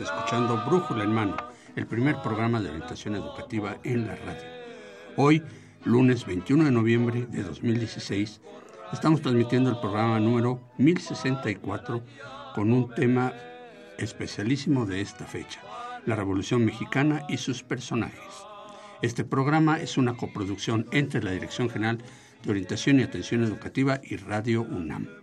Escuchando Brújula en Mano, el primer programa de orientación educativa en la radio. Hoy, lunes 21 de noviembre de 2016, estamos transmitiendo el programa número 1064 con un tema especialísimo de esta fecha, la Revolución Mexicana y sus personajes. Este programa es una coproducción entre la Dirección General de Orientación y Atención Educativa y Radio UNAM.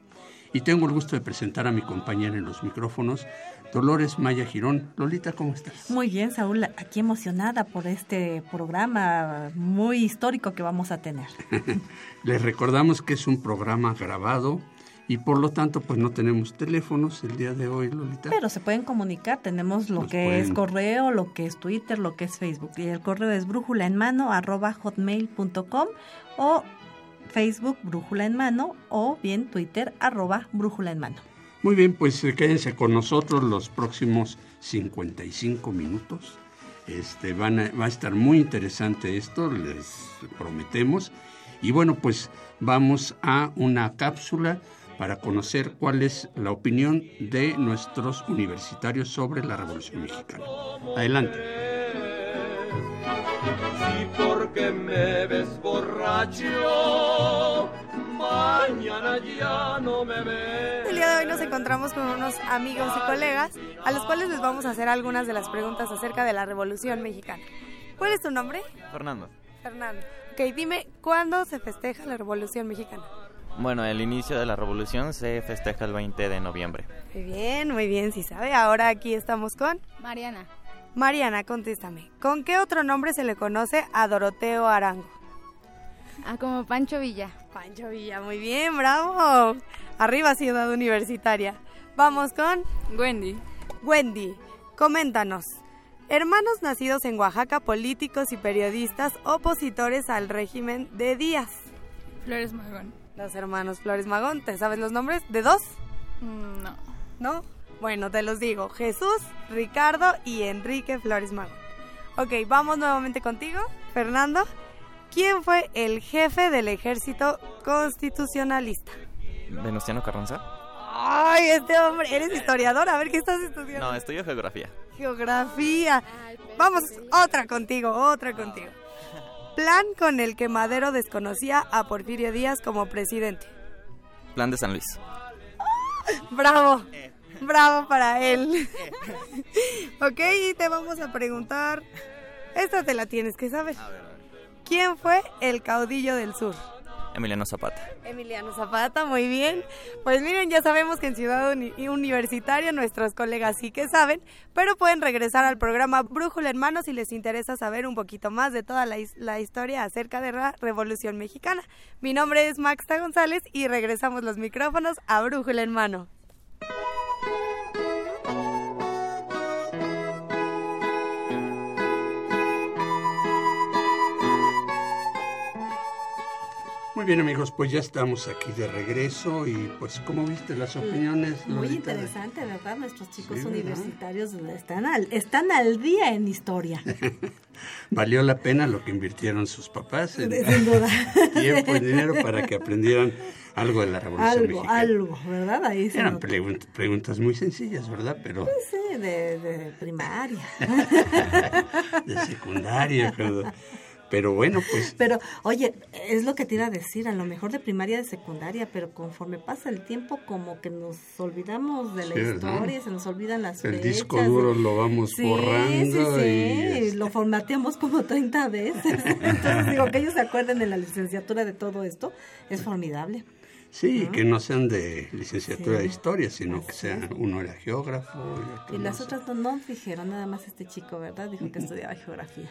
Y tengo el gusto de presentar a mi compañera en los micrófonos, Dolores Maya Girón. Lolita, ¿cómo estás? Muy bien, Saúl, aquí emocionada por este programa muy histórico que vamos a tener. Les recordamos que es un programa grabado y por lo tanto pues no tenemos teléfonos el día de hoy, Lolita. Pero se pueden comunicar, tenemos lo Nos que pueden- es correo, lo que es Twitter, lo que es Facebook. Y el correo es brújula en mano arroba hotmail.com o Facebook brújula en mano o bien Twitter arroba brújula en mano. Muy bien, pues eh, quédense con nosotros los próximos 55 minutos. Este, van a- va a estar muy interesante esto, les prometemos. Y bueno, pues vamos a una cápsula para conocer cuál es la opinión de nuestros universitarios sobre la Revolución Mexicana. Adelante. Porque me ves borracho, mañana ya no me ves. El día de hoy nos encontramos con unos amigos y colegas a los cuales les vamos a hacer algunas de las preguntas acerca de la Revolución Mexicana. ¿Cuál es tu nombre? Fernando. Fernando. Ok, dime, ¿cuándo se festeja la Revolución Mexicana? Bueno, el inicio de la revolución se festeja el 20 de noviembre. Muy bien, muy bien, si sabe. Ahora aquí estamos con Mariana. Mariana, contéstame. ¿Con qué otro nombre se le conoce a Doroteo Arango? Ah, como Pancho Villa. Pancho Villa, muy bien, bravo. Arriba Ciudad Universitaria. Vamos con Wendy. Wendy. Coméntanos. Hermanos nacidos en Oaxaca, políticos y periodistas opositores al régimen de Díaz. Flores Magón. Los hermanos Flores Magón, ¿te sabes los nombres? ¿De dos? Mm, no. ¿No? Bueno, te los digo. Jesús, Ricardo y Enrique Flores Magón. Ok, vamos nuevamente contigo, Fernando. ¿Quién fue el jefe del ejército constitucionalista? ¿Venustiano Carranza? Ay, este hombre, eres historiador, a ver qué estás estudiando. No, estudio geografía. Geografía. Vamos, otra contigo, otra contigo. Plan con el que Madero desconocía a Porfirio Díaz como presidente. Plan de San Luis. Bravo, bravo para él. ok, y te vamos a preguntar, esta te la tienes que saber. ¿Quién fue el caudillo del sur? Emiliano Zapata. Emiliano Zapata, muy bien. Pues miren, ya sabemos que en Ciudad Uni- Universitaria nuestros colegas sí que saben, pero pueden regresar al programa Brújula en Mano si les interesa saber un poquito más de toda la, his- la historia acerca de la Revolución Mexicana. Mi nombre es Maxta González y regresamos los micrófonos a Brújula en Muy bien amigos, pues ya estamos aquí de regreso y pues ¿cómo viste las opiniones? Muy Lolita? interesante, ¿verdad? Nuestros chicos Sí, ¿verdad? universitarios están al, están al día en historia. ¿Valió la pena lo que invirtieron sus papás? en Sin duda. tiempo y dinero para que aprendieran algo de la Revolución algo, Mexicana. algo, ¿verdad? Ahí se Eran preguntas muy sencillas, ¿verdad? Pero Sí, de, de primaria. de secundaria, pero bueno, pues Pero, oye, es lo que te iba a decir, a lo mejor de primaria, de secundaria, pero conforme pasa el tiempo, como que nos olvidamos de la Sí, ¿verdad? historia, se nos olvidan las el fechas. disco duro lo vamos Sí, borrando sí, sí, y este, lo formateamos como 30 veces. Entonces, digo, que ellos se acuerden en la licenciatura de todo esto, es formidable. sí, que no sean de licenciatura Sí. de historia, sino que sean uno era geógrafo y otro Y las no otras no nos dijeron, nada más este chico, ¿verdad? Dijo que estudiaba geografía.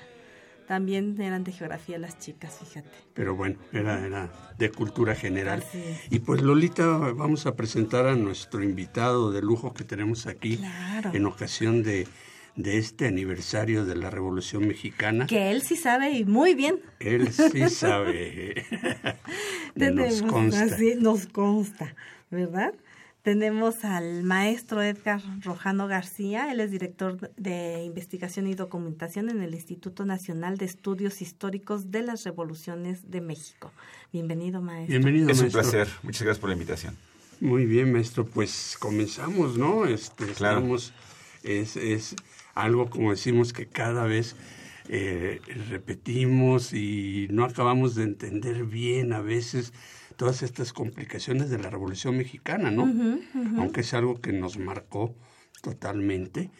También eran de geografía las chicas, fíjate. Pero bueno, era, era de cultura general. Y pues Lolita, vamos a presentar a nuestro invitado de lujo que tenemos aquí Claro. en ocasión de, de este aniversario de la Revolución Mexicana. Que él sí sabe y muy bien. Él sí sabe. Nos Tenemos, consta. así nos consta, ¿verdad? Tenemos al maestro Edgar Rojano García, él es director de investigación y documentación en el Instituto Nacional de Estudios Históricos de las Revoluciones de México. Bienvenido, maestro. Bienvenido, Es un placer. Muchas gracias por la invitación. Muy bien, maestro. Pues comenzamos, ¿no? Este, Claro. estamos- es, es algo, como decimos, que cada vez eh, repetimos y no acabamos de entender bien a veces todas estas complicaciones de la Revolución Mexicana, ¿no? Aunque es algo que nos marcó totalmente,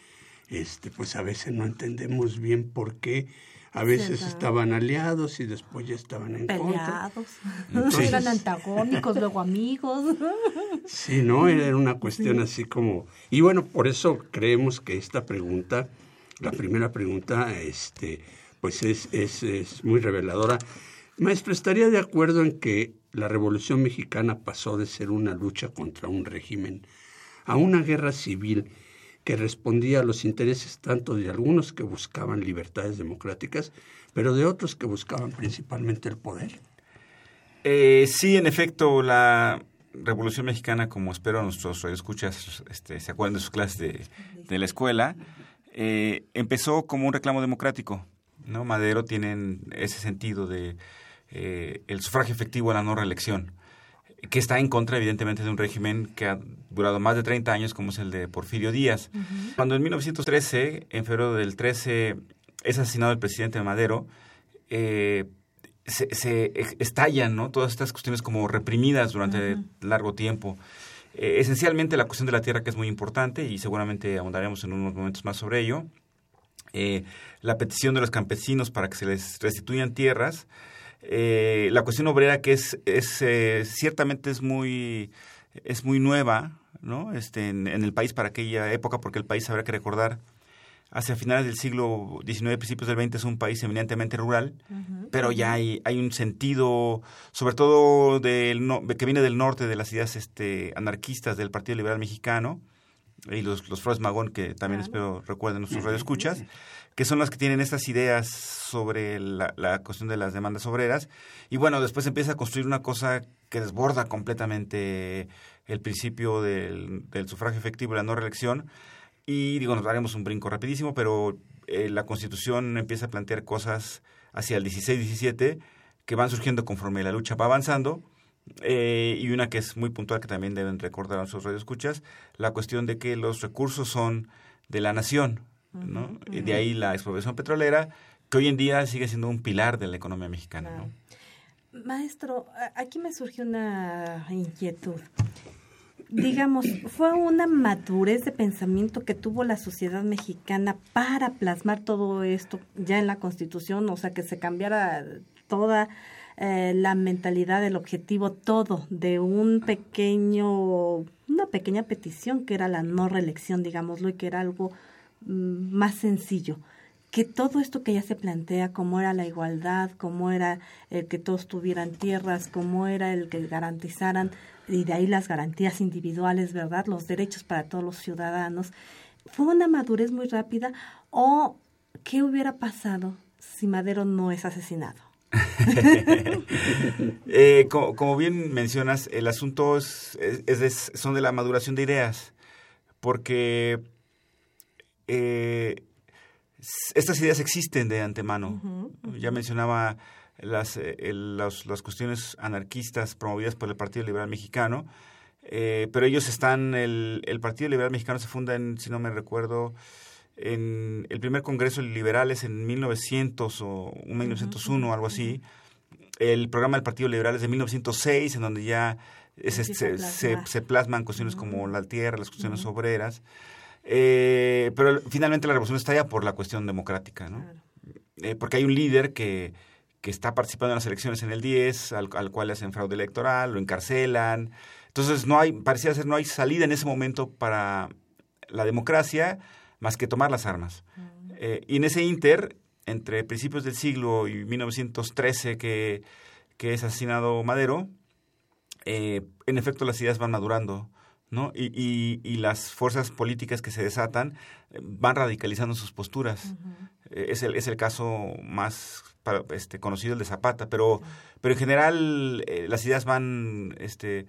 este, pues a veces no entendemos bien por qué. A veces estaban aliados y después ya estaban en contra. Peleados. Sí. Eran antagónicos, luego amigos. Sí, ¿no? Era una cuestión así como... Y bueno, por eso creemos que esta pregunta, la primera pregunta, este, pues es, es, es muy reveladora. Maestro, ¿estaría de acuerdo en que la Revolución Mexicana pasó de ser una lucha contra un régimen a una guerra civil que respondía a los intereses tanto de algunos que buscaban libertades democráticas, pero de otros que buscaban principalmente el poder? Eh, sí, en efecto, la Revolución Mexicana, como espero nuestros radioescuchas este, se acuerdan de sus clases de, de la escuela, eh, empezó como un reclamo democrático. ¿no? Madero tiene ese sentido de eh, el sufragio efectivo a la no reelección, que está en contra, evidentemente, de un régimen que ha durado más de 30 años, como es el de Porfirio Díaz. Cuando en 1913, en febrero del 13, es asesinado el presidente Madero, eh, se, se estallan ¿no? todas estas cuestiones como reprimidas durante largo tiempo. Eh, esencialmente la cuestión de la tierra que es muy importante y seguramente ahondaremos en unos momentos más sobre ello. Eh, la petición de los campesinos para que se les restituyan tierras. Eh, la cuestión obrera que es, es eh, ciertamente es muy, es muy nueva ¿no? este, en, en el país para aquella época porque el país habrá que recordar hacia finales del siglo XIX, principios del XX, es un país eminentemente rural, pero ya hay, hay un sentido, sobre todo del no- que viene del norte de las ideas este, anarquistas del Partido Liberal Mexicano, y los, los Flores Magón, que también espero recuerden nuestros radioescuchas, que son las que tienen estas ideas sobre la, cuestión de las demandas obreras. Y bueno, después empieza a construir una cosa que desborda completamente el principio del, sufragio efectivo y la no reelección. Y digo, nos daremos un brinco rapidísimo, pero eh, la Constitución empieza a plantear cosas hacia el 16-17 que van surgiendo conforme la lucha va avanzando. Eh, y una que es muy puntual que también deben recordar a sus radioescuchas, la cuestión de que los recursos son de la nación, ¿no? Y de ahí la expropiación petrolera, que hoy en día sigue siendo un pilar de la economía mexicana, ¿no? Maestro, aquí me surgió una inquietud. Digamos, ¿fue una madurez de pensamiento que tuvo la sociedad mexicana para plasmar todo esto ya en la Constitución? O sea, que se cambiara toda eh, la mentalidad, el objetivo, todo de un pequeño, una pequeña petición que era la no reelección, digámoslo, y que era algo más sencillo que todo esto que ya se plantea, como era la igualdad, como era el que todos tuvieran tierras, como era el que garantizaran, y de ahí las garantías individuales, ¿verdad? Los derechos para todos los ciudadanos. ¿Fue una madurez muy rápida o qué hubiera pasado si Madero no es asesinado? Eh, co- como, bien mencionas, el asunto es, es- es- son de la maduración de ideas, porque eh, estas ideas existen de antemano. Ya mencionaba las, eh, las cuestiones anarquistas promovidas por el Partido Liberal Mexicano, eh, pero ellos están, el, el Partido Liberal Mexicano se funda en, si no me recuerdo, en el primer Congreso de Liberales en 1900 o 1901 algo así. El programa del Partido Liberal es de 1906, en donde ya es- Empieza a se, se plasman cuestiones como la tierra, las cuestiones obreras. Eh, pero finalmente la revolución estalla por la cuestión democrática, ¿no? Eh, porque hay un líder que, que está participando en las elecciones en el 10, al, al cual le hacen fraude electoral, lo encarcelan. Entonces no hay, parecía ser, no hay salida en ese momento para la democracia más que tomar las armas. Eh, y en ese inter, entre principios del siglo y 1913 que, que es asesinado Madero, eh, en efecto las ideas van madurando, ¿no? Y, y, y las fuerzas políticas que se desatan eh, van radicalizando sus posturas. Eh, es, el, es el caso más este, conocido, el de Zapata, pero, pero en general eh, las ideas van este,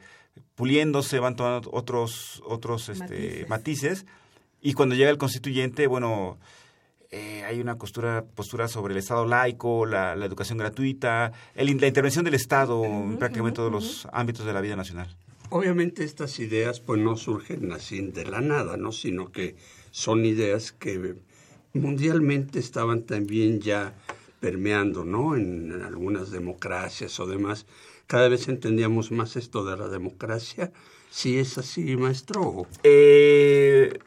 puliéndose, van tomando otros, otros este, Matices. matices. y cuando llega el constituyente, bueno, eh, hay una postura, postura sobre el Estado laico, la, la educación gratuita, el- la intervención del Estado en prácticamente todos los ámbitos de la vida nacional. Obviamente estas ideas pues no surgen así de la nada, ¿no? Sino que son ideas que mundialmente estaban también ya permeando, ¿no? En, algunas democracias o demás. Cada vez entendíamos más esto de la democracia. Si es así, maestro. Eh,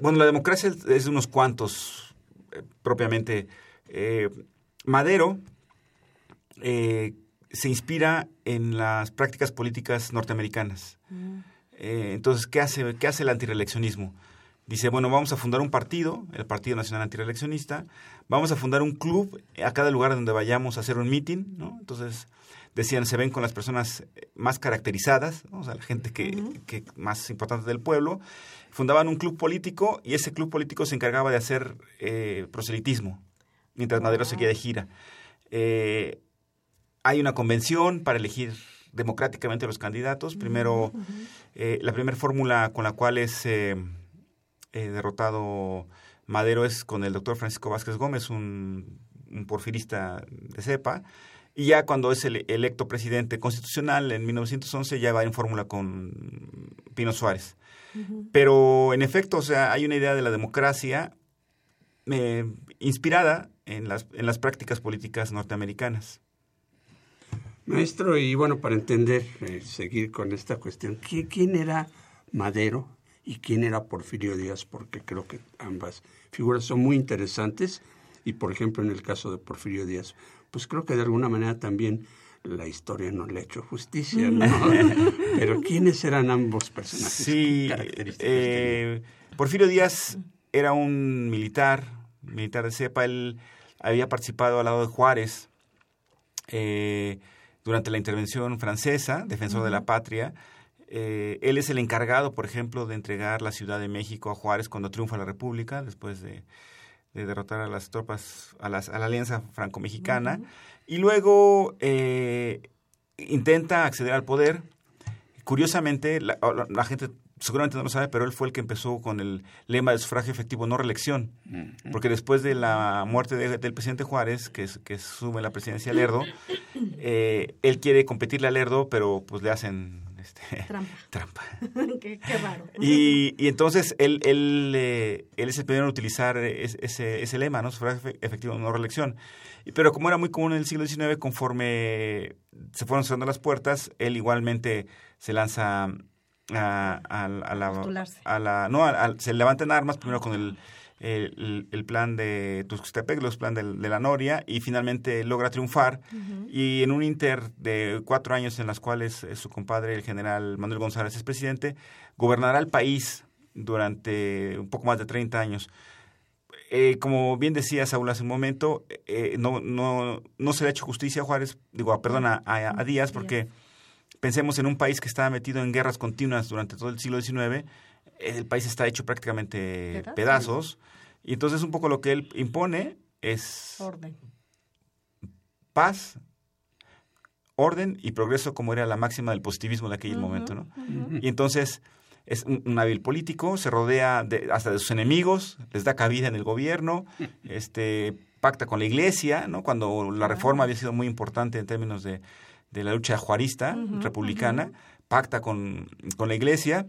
bueno, la democracia es- es de unos cuantos, eh, propiamente. Eh, Madero eh, se inspira en las prácticas políticas norteamericanas. Eh, entonces, ¿qué hace, ¿qué hace el antireeleccionismo? Dice, bueno, vamos a fundar un partido, el Partido Nacional Antireeleccionista, vamos a fundar un club a cada lugar donde vayamos a hacer un meeting, ¿no? Entonces, decían, se ven con las personas eh, más caracterizadas, ¿no? o sea, la gente que, que más importante del pueblo, fundaban un club político y ese club político se encargaba de hacer eh, proselitismo, mientras Madero seguía de gira. Eh, hay una convención para elegir democráticamente a los candidatos. Primero, eh, la primera fórmula con la cual es eh, eh, derrotado Madero es con el doctor Francisco Vázquez Gómez, un, un porfirista de cepa. Y ya cuando es el electo presidente constitucional en 1911 ya va en fórmula con Pino Suárez. Pero en efecto, o sea, hay una idea de la democracia eh, inspirada en las, en las prácticas políticas norteamericanas. Maestro, y bueno, para entender, eh, seguir con esta cuestión, ¿qui- ¿quién era Madero y quién era Porfirio Díaz? Porque creo que ambas figuras son muy interesantes y, por ejemplo, en el caso de Porfirio Díaz, pues creo que de alguna manera también la historia no le ha hecho justicia, ¿no? Pero ¿quiénes eran ambos personajes? Sí, ¿Qué características eh, Porfirio Díaz era un militar, militar de cepa. Él había participado al lado de Juárez eh, durante la intervención francesa, defensor de la patria. Eh, él es el encargado, por ejemplo, de entregar la Ciudad de México a Juárez cuando triunfa la República, después de, de derrotar a las tropas, a, las- a la alianza franco-mexicana. Y luego eh, intenta acceder al poder. Curiosamente, la gente seguramente no lo sabe, pero él fue el que empezó con el lema de sufragio efectivo, no reelección. Porque después de la muerte de- del presidente Juárez, que, es- que asume la presidencia Lerdo, eh, él quiere competirle a Lerdo, pero pues le hacen este, Trampa. trampa. qué, qué raro. Y, y entonces él, él, eh, él es el primero en utilizar es- ese, ese lema, ¿no? Sufragio efe- efectivo, no reelección. Y- Pero como era muy común en el siglo XIX, conforme se fueron cerrando las puertas, él igualmente se lanza a, a- a la... Postularse. A la no, se levantan armas primero con el, el, el plan de Tuxtepec, los plan de, la Noria, y finalmente logra triunfar. Y en un inter de cuatro años en las cuales eh, su compadre, el general Manuel González, es presidente, gobernará el país durante un poco más de 30 años. Eh, como bien decía Saúl hace un momento, eh, no, no, no se le ha hecho justicia a Juárez, digo, a- perdón, a, a- a Díaz, porque pensemos en un país que estaba metido en guerras continuas durante todo el siglo XIX, el país está hecho prácticamente Pedazos. pedazos, y entonces un poco lo que él impone es Orden. paz, orden y progreso como era la máxima del positivismo de aquel momento, ¿no? Y entonces es un, un hábil político, se rodea de- hasta de sus enemigos, les da cabida en el gobierno, este pacta con la iglesia, ¿no? Cuando la reforma había sido muy importante en términos de, de la lucha juarista, republicana, pacta con, con la iglesia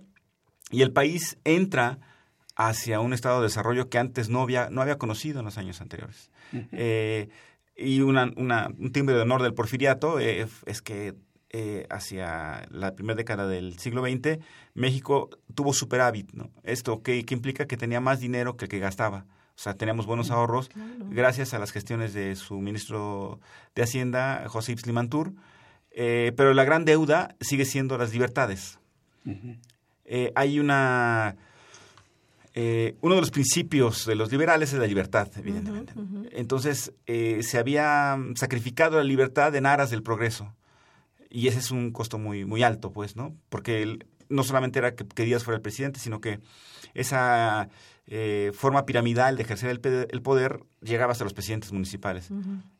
y el país entra hacia un estado de desarrollo que antes no había, no había conocido en los años anteriores. Eh, y una, una- un timbre de honor del porfiriato eh, es que eh, hacia la primera década del siglo XX, México tuvo superávit. ¿no? Esto que, que implica que tenía más dinero que el que gastaba. O sea, teníamos buenos ahorros gracias a las gestiones de su ministro de Hacienda, José Ips Limantur. Eh, pero la gran deuda sigue siendo las libertades. Eh, hay una... eh, uno de los principios de los liberales es la libertad, evidentemente. Entonces, se había sacrificado la libertad en aras del progreso. Y ese es un costo muy, muy alto, pues, ¿no? Porque él, no solamente era que, que Díaz fuera el presidente, sino que esa eh, forma piramidal de ejercer el, poder llegaba hasta los presidentes municipales.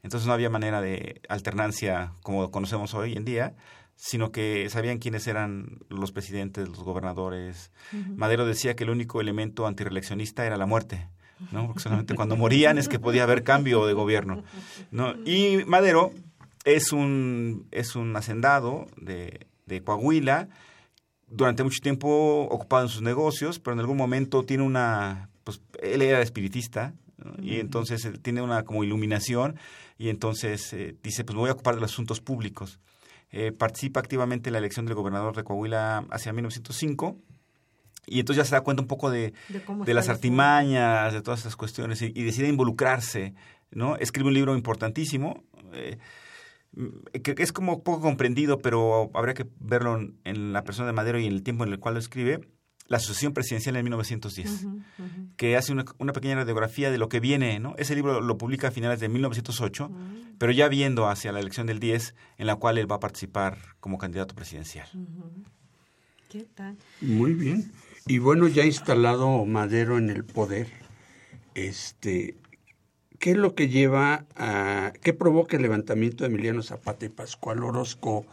Entonces no había manera de alternancia como conocemos hoy en día, sino que sabían quiénes eran los presidentes, los gobernadores. Madero decía que el único elemento antireeleccionista era la muerte. ¿no? Porque solamente cuando morían es que podía haber cambio de gobierno. ¿no? Y Madero es un, es un hacendado de, de Coahuila, durante mucho tiempo ocupado en sus negocios, pero en algún momento tiene una, pues él era espiritista, ¿no? y entonces eh, tiene una como iluminación, y entonces eh, dice, pues me voy a ocupar de los asuntos públicos. Eh, participa activamente en la elección del gobernador de Coahuila hacia 1905, y entonces ya se da cuenta un poco de, De las artimañas, de todas esas cuestiones, y, y decide involucrarse, ¿no? Escribe un libro importantísimo, eh, que que es como poco comprendido, pero habría que verlo en, la persona de Madero y en el tiempo en el cual lo escribe, la Asociación Presidencial en 1910, que hace una, una pequeña radiografía de lo que viene, ¿no? Ese libro lo publica a finales de 1908, pero ya viendo hacia la elección del 10, en la cual él va a participar como candidato presidencial. ¿Qué tal? Muy bien. Y bueno, ya instalado Madero en el poder, este, ¿qué es lo que lleva a, qué provoca el levantamiento de Emiliano Zapata y Pascual Orozco,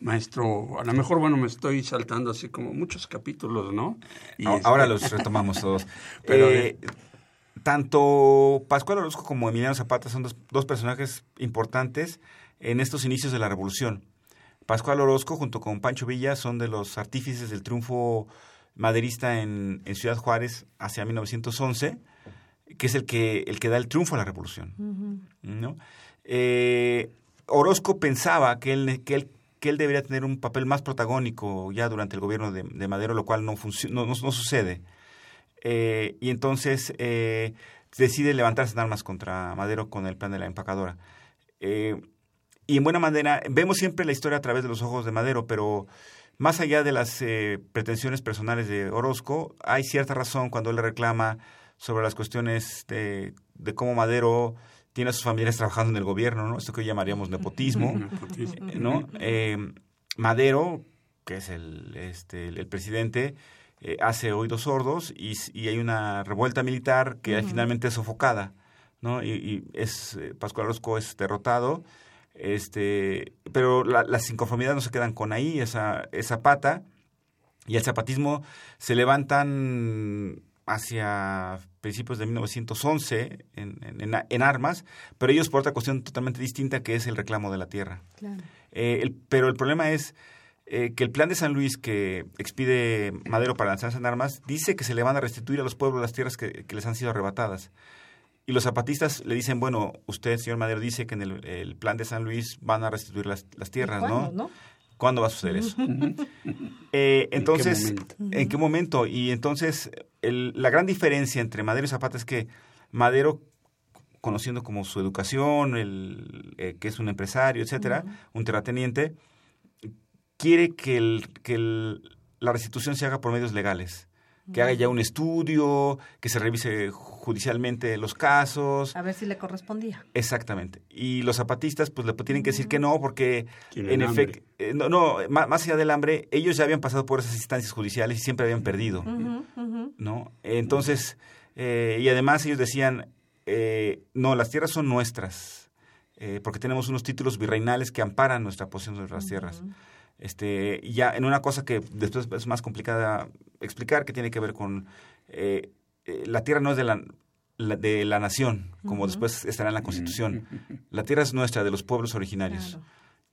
maestro? A lo mejor, bueno, me estoy saltando así como muchos capítulos, ¿no? Y este- Ahora los retomamos todos. Pero, Eh, tanto Pascual Orozco como Emiliano Zapata son dos, dos personajes importantes en estos inicios de la revolución. Pascual Orozco, junto con Pancho Villa, son de los artífices del triunfo maderista en, en Ciudad Juárez hacia 1911, que es el que, el que da el triunfo a la revolución. ¿no? Eh, Orozco pensaba que él, que, él, que él debería tener un papel más protagónico ya durante el gobierno de, de Madero, lo cual no, no, no- no sucede. Eh, y entonces eh, decide levantarse en armas contra Madero con el plan de la empacadora. Y en buena manera, vemos siempre la historia a través de los ojos de Madero, pero más allá de las eh, pretensiones personales de Orozco, hay cierta razón cuando él le reclama sobre las cuestiones de, de cómo Madero tiene a sus familiares trabajando en el gobierno, ¿no? Esto que hoy llamaríamos nepotismo. ¿no? Eh, Madero, que es el, este, el, el presidente, eh, hace oídos sordos y, y hay una revuelta militar que finalmente es sofocada, ¿no? Y, y es eh, Pascual Orozco es derrotado, este, pero la- las inconformidades no se quedan con ahí, esa, esa pata y el zapatismo se levantan hacia principios de 1911 en, en- en- en armas, pero ellos por otra cuestión totalmente distinta que es el reclamo de la tierra. Claro. Eh, el- pero el problema es eh, que el plan de San Luis que expide Madero para lanzarse en armas dice que se le van a restituir a los pueblos las tierras que, que les han sido arrebatadas. Y los zapatistas le dicen, bueno, usted, señor Madero, dice que en el, el plan de San Luis van a restituir las, las tierras, cuándo, ¿no? no? ¿Cuándo va a suceder eso? Eh, entonces, momento? ¿en qué momento? Y entonces, el- la gran diferencia entre Madero y Zapata es que Madero, conociendo como su educación, el, eh, que es un empresario, etcétera, un terrateniente, quiere que, el, que el- la restitución se haga por medios legales. Que haga ya un estudio, que se revise judicialmente los casos. A ver si le correspondía. Exactamente. Y los zapatistas, pues le tienen que decir que no, porque en efecto, eh, no, no, má- más allá del hambre, ellos ya habían pasado por esas instancias judiciales y siempre habían perdido, ¿no? Entonces, eh, y además ellos decían, eh, no, las tierras son nuestras. eh, porque tenemos unos títulos virreinales que amparan nuestra posición sobre las tierras. Este, ya en una cosa que después es más complicada explicar, que tiene que ver con eh, eh, la tierra no es de la, la- de la nación, como después estará en la Constitución. La tierra es nuestra, de los pueblos originarios.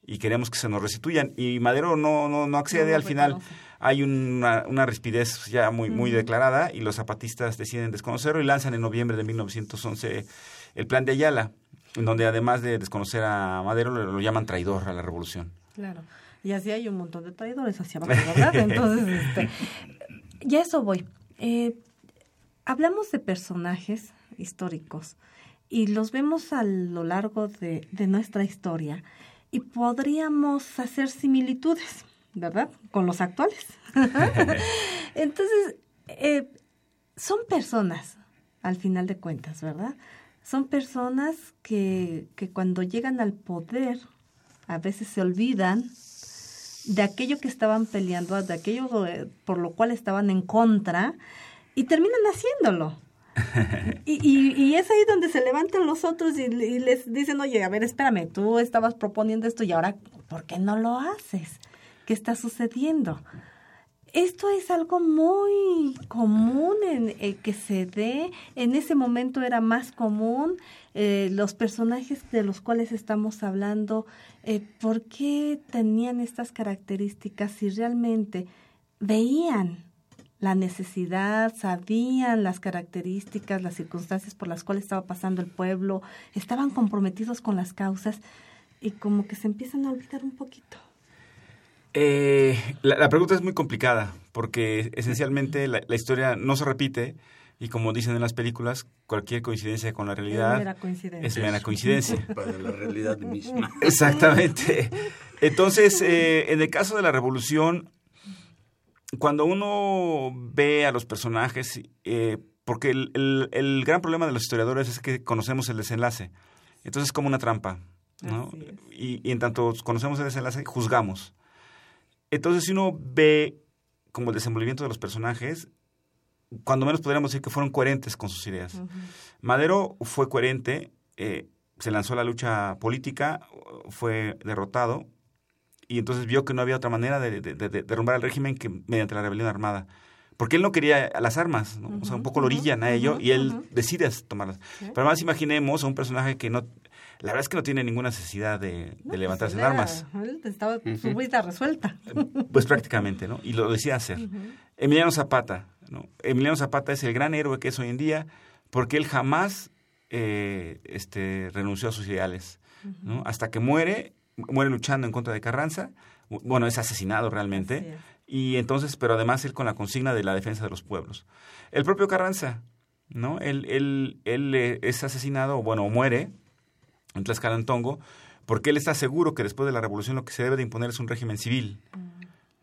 Y queremos que se nos restituyan. Y Madero no, no, no accede, No al final hay una, una rispidez ya muy, muy declarada y los zapatistas deciden desconocerlo y lanzan en noviembre de 1911 el plan de Ayala, en donde además de desconocer a Madero lo, lo llaman traidor a la revolución. Claro. Y así hay un montón de traidores hacia abajo, ¿verdad? Entonces, este, ya eso voy. Eh, hablamos de personajes históricos y los vemos a lo largo de, de nuestra historia y podríamos hacer similitudes, ¿verdad? Con los actuales. Entonces, eh, son personas, al final de cuentas, ¿verdad? Son personas que, que cuando llegan al poder a veces se olvidan de aquello que estaban peleando, de aquello por lo cual estaban en contra y terminan haciéndolo. Y, y, y es ahí donde se levantan los otros y, y les dicen, oye, a ver, espérame, tú estabas proponiendo esto y ahora, ¿por qué no lo haces? ¿Qué está sucediendo? Esto es algo muy común en eh, que se dé. En ese momento era más común. eh, los personajes de los cuales estamos hablando, eh, ¿por qué tenían estas características si realmente veían la necesidad, sabían las características, las circunstancias por las cuales estaba pasando el pueblo, estaban comprometidos con las causas y como que se empiezan a olvidar un poquito. Eh, la, la pregunta es muy complicada porque esencialmente la, la historia no se repite y como dicen en las películas, cualquier coincidencia con la realidad mera coincidencia. es mera coincidencia. Para la realidad misma. Exactamente. Entonces, eh, en el caso de la revolución, cuando uno ve a los personajes, eh, porque el, el- el gran problema de los historiadores es que conocemos el desenlace. Entonces es como una trampa. ¿no? Y, y en tanto conocemos el desenlace, juzgamos. Entonces, si uno ve como el desenvolvimiento de los personajes, cuando menos podríamos decir que fueron coherentes con sus ideas. Madero fue coherente, eh, se lanzó a la lucha política, fue derrotado y entonces vio que no había otra manera de, de- de- de derrumbar el régimen que mediante la rebelión armada. Porque él no quería las armas, ¿no? o sea, un poco lo orillan a ello y él decide tomarlas. Pero además imaginemos a un personaje que no, la verdad es que no tiene ninguna necesidad de, de levantarse en Era- armas. él Estaba su vida resuelta. Pues prácticamente, ¿no? Y lo decía hacer. Emiliano Zapata, ¿no? Emiliano Zapata es el gran héroe que es hoy en día porque él jamás eh, este, renunció a sus ideales, ¿no? Hasta que muere, muere luchando en contra de Carranza, bueno, es asesinado realmente, y entonces, pero además él con la consigna de la defensa de los pueblos. El propio Carranza, ¿no? Él, él, él eh, es asesinado, bueno, muere en Tlaxcalantongo, porque él está seguro que después de la revolución lo que se debe de imponer es un régimen civil.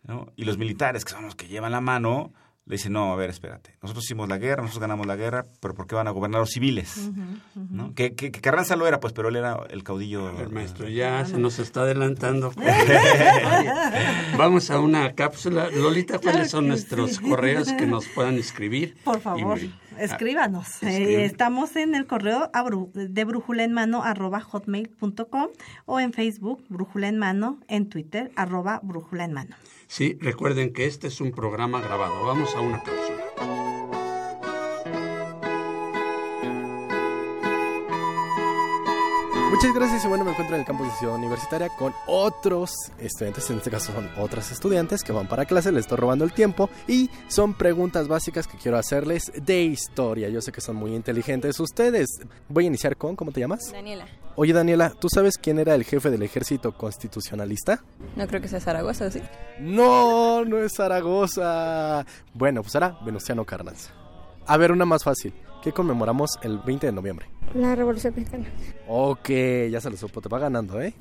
¿no? Y los militares, que son los que llevan la mano, le dicen, no, a ver, espérate, nosotros hicimos la guerra, nosotros ganamos la guerra, pero ¿por qué van a gobernar los civiles? ¿no? Que, que- que Carranza lo era, pues, pero él era el caudillo. A ver, maestro, ya se nos está adelantando. Vamos a una cápsula. Lolita, ¿cuáles son nuestros correos que nos puedan escribir? Por favor, Y- escríbanos. Ah, Eh, estamos en el correo de brújula en mano arroba hotmail.com o en Facebook brújula en mano, en Twitter arroba brújula en mano. Sí, recuerden que este es un programa grabado. Vamos a una cápsula. Muchas gracias y bueno, me encuentro en el campus de Ciudad Universitaria con otros estudiantes, en este caso son otras estudiantes que van para clase, les estoy robando el tiempo y son preguntas básicas que quiero hacerles de historia. Yo sé que son muy inteligentes ustedes. Voy a iniciar con, ¿cómo te llamas? Daniela. Oye Daniela, ¿tú sabes quién era el jefe del ejército constitucionalista? No creo que sea Zaragoza, ¿sí? No, no es Zaragoza. Bueno, pues ahora Venustiano Carranza. A ver, una más fácil. ¿Qué conmemoramos el 20 de noviembre? La Revolución Mexicana. Ok, ya se lo supo, te va ganando, ¿eh?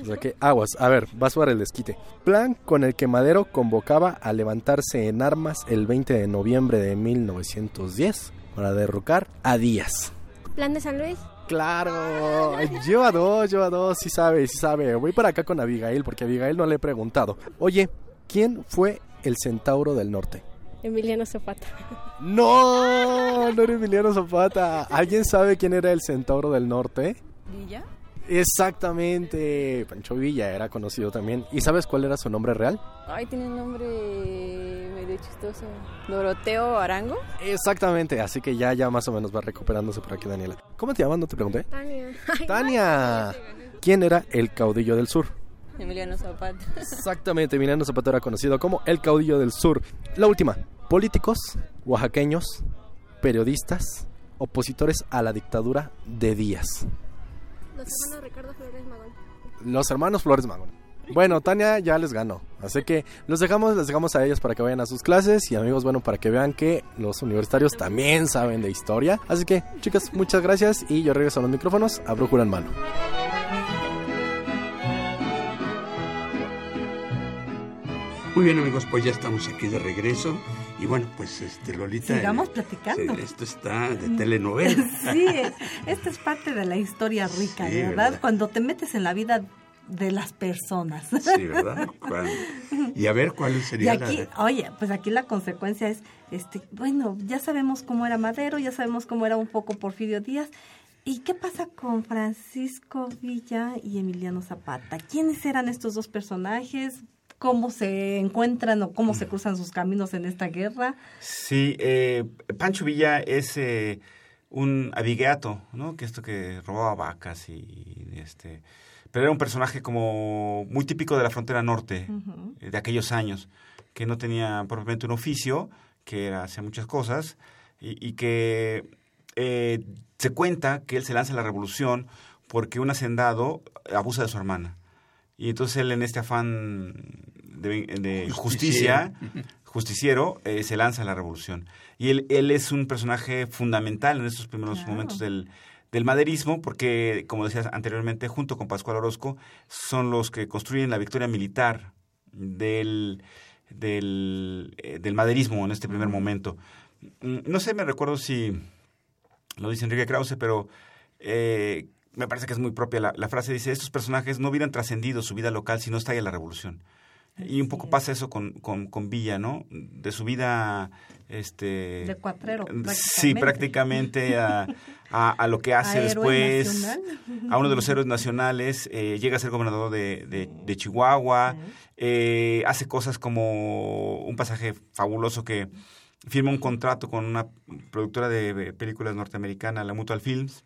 O sea que, aguas, a ver, vas para el desquite. Plan con el que Madero convocaba a levantarse en armas el 20 de noviembre de 1910 para derrocar a Díaz. ¿Plan de San Luis? Claro, lleva dos, lleva dos, sí sabe, sí sabe. Voy para acá con Abigail porque a Abigail no le he preguntado. Oye, ¿quién fue el Centauro del Norte? Emiliano Zapata. No, no era Emiliano Zapata. ¿Alguien sabe quién era el Centauro del Norte? ¿Villa? Exactamente, Pancho Villa era conocido también. ¿Y sabes cuál era su nombre real? Ay, tiene un nombre medio chistoso. Doroteo Arango. Exactamente, así que ya, ya más o menos va recuperándose por aquí Daniela. ¿Cómo te llamas? No te pregunté. Tania. Tania. ¿Quién era el caudillo del sur? Emiliano Zapata. Exactamente, Emiliano Zapata era conocido como el caudillo del sur. La última, políticos, oaxaqueños, periodistas, opositores a la dictadura de Díaz. Los hermanos Ricardo Flores Magón. Los hermanos Flores Magón. Bueno, Tania ya les ganó. Así que los dejamos, les dejamos a ellos para que vayan a sus clases y amigos, bueno, para que vean que los universitarios también saben de historia. Así que, chicas, muchas gracias y yo regreso a los micrófonos a Brújula en mano. Muy bien amigos, pues ya estamos aquí de regreso y bueno, pues este Lolita. Sigamos eh, platicando. esto está de telenovela. Sí, esta es parte de la historia rica, Sí, ¿verdad? ¿verdad? Cuando te metes en la vida de las personas. Sí, ¿verdad? ¿Cuál? Y a ver cuál Y sería aquí, la de... oye, pues aquí la consecuencia es, este, bueno, ya sabemos cómo era Madero, ya sabemos cómo era un poco Porfirio Díaz. ¿Y qué pasa con Francisco Villa y Emiliano Zapata? ¿Quiénes eran estos dos personajes? ¿Cómo se encuentran o cómo se cruzan sus caminos en esta guerra? Sí, eh, Pancho Villa es eh, un abigueato, ¿no? Que esto que robaba vacas y este... Pero era un personaje como muy típico de la frontera norte, eh, de aquellos años, que no tenía propiamente un oficio, que era, hacía muchas cosas, y, y que eh, se cuenta que él se lanza a la revolución porque un hacendado abusa de su hermana. Y entonces él en este afán de, de justicia, justiciero, eh, se lanza a la revolución. Y él, él es un personaje fundamental en estos primeros Claro. momentos del, del maderismo, porque, como decías anteriormente, junto con Pascual Orozco, son los que construyen la victoria militar del, del, eh, del maderismo en este primer momento. Mm, No sé, me recuerdo si lo dice Enrique Krause, pero eh, me parece que es muy propia la, la frase. Dice, estos personajes no hubieran trascendido su vida local si no estalla la revolución. Y un poco pasa eso con, con, con Villa, ¿no? De su vida... Este, De cuatrero, Sí, prácticamente. a, a, a lo que hace A después, a uno de los héroes nacionales, eh, llega a ser gobernador de, de, de Chihuahua, eh, hace cosas como un pasaje fabuloso que firma un contrato con una productora de películas norteamericana, la Mutual Films,